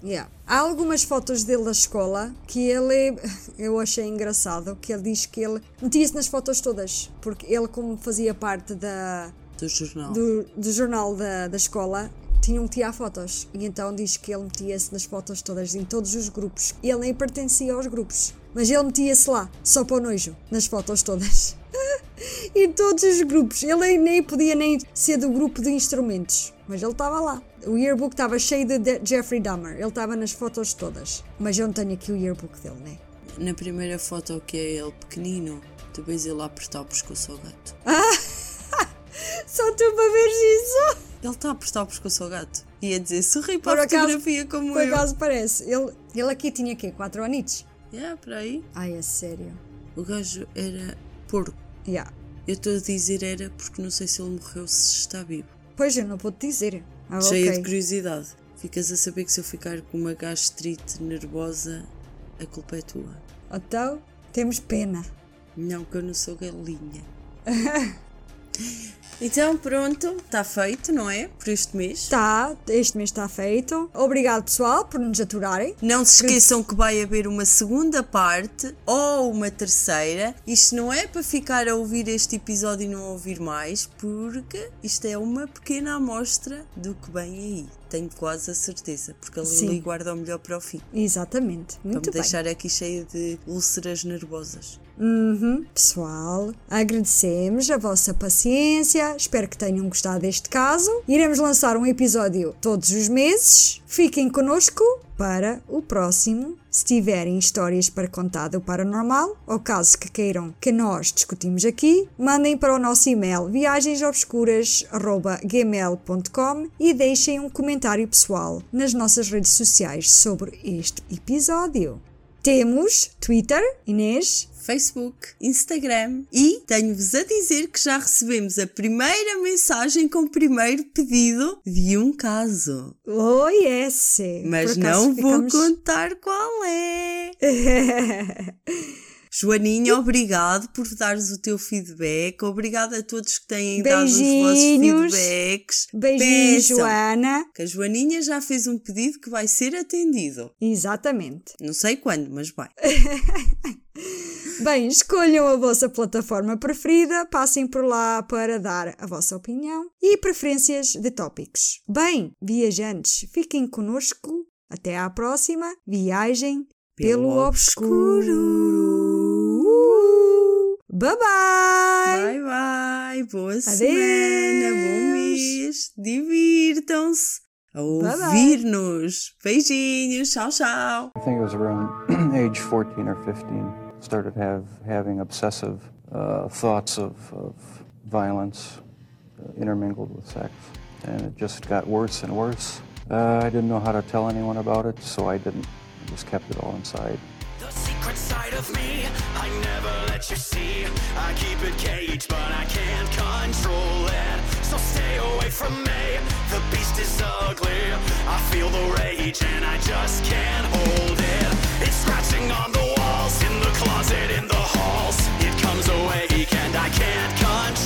Yeah. Há algumas fotos dele da escola que ele, [laughs] eu achei engraçado, que ele diz que ele metia-se nas fotos todas, porque ele como fazia parte da Do jornal. do, do jornal da, da escola tinham que tirar fotos. E então diz que ele metia-se nas fotos todas, em todos os grupos. Ele nem pertencia aos grupos. Mas ele metia-se lá, só para o nojo, nas fotos todas. [laughs] em todos os grupos. Ele nem- nem podia nem ser do grupo de instrumentos. Mas ele estava lá. O yearbook estava cheio de de Jeffrey Dahmer. Ele estava nas fotos todas. Mas eu não tenho aqui o yearbook dele, né? Na primeira foto que é ele pequenino, tu vês ele a apertar o pescoço ao gato. [laughs] Só tu para ver isso. Ele está a apertar o pescoço ao gato. E a dizer, sorri Por para a acaso- fotografia como Por eu. acaso parece. Ele, ele aqui tinha quê? 4 anitos? Yeah, para aí. Ai, é sério. O gajo era porco. Yeah. Eu estou a dizer era porque não sei se ele morreu se está vivo. Pois eu não vou te dizer. Ah, Cheia ok. de curiosidade. Ficas a saber que se eu ficar com uma gastrite nervosa, a culpa é tua. Então, temos pena. Não, que eu não sou galinha. [laughs] então, pronto, está feito, não é? Por este mês. Tá, este mês está feito. Obrigado, pessoal, por nos aturarem. Não se esqueçam que vai haver uma segunda parte ou uma terceira. Isto não é para ficar a ouvir este episódio e não ouvir mais, porque isto é uma pequena amostra do que vem aí. Tenho quase a certeza, porque a. Lili guarda o melhor para o fim. Exatamente. Para Muito me bem. deixar aqui cheia de úlceras nervosas. Uhum. Pessoal, agradecemos a vossa paciência. Espero que tenham gostado deste caso. Iremos lançar um episódio todos os meses. Fiquem connosco para o próximo. Se tiverem histórias para contar do paranormal ou casos que queiram que nós discutimos aqui, mandem para o nosso e-mail viagensobscuras.gmail.com e deixem um comentário pessoal nas nossas redes sociais sobre este episódio. Temos Twitter, Inês, Facebook, Instagram e tenho-vos a dizer que já recebemos a primeira mensagem com o primeiro pedido de um caso. Oh, yes! Mas não vou ficamos- contar qual é. [laughs] Joaninha, obrigado por dares o teu feedback. Obrigado a todos que têm dado os vossos Beijinhos. feedbacks. Beijinhos, Peçam, Joana. Que a Joaninha já fez um pedido que vai ser atendido. Exatamente. Não sei quando, mas vai. [laughs] Bem, escolham a vossa plataforma preferida, passem por lá para dar a vossa opinião e preferências de tópicos. Bem, viajantes, fiquem conosco. Até à próxima viagem pelo, Pelo obscuro. Bye bye! Bye bye. Boa Adeus. semana. Bom mês. Divirtam-se. A bye. ouvir-nos. Beijinhos. Tchau, tchau. I think it was around [clears throat] age 14 or 15. Started have having obsessive uh, thoughts of, of violence uh, intermingled with sex, and it just got worse and worse. Uh, I didn't know how to tell anyone about it, so I didn't. Just kept it all inside. The secret side of me, I never let you see. I keep it caged, but I can't control it. So stay away from me. The beast is ugly. I feel the rage and I just can't hold it. It's scratching on the walls, in the closet, in the halls. It comes awake and I can't control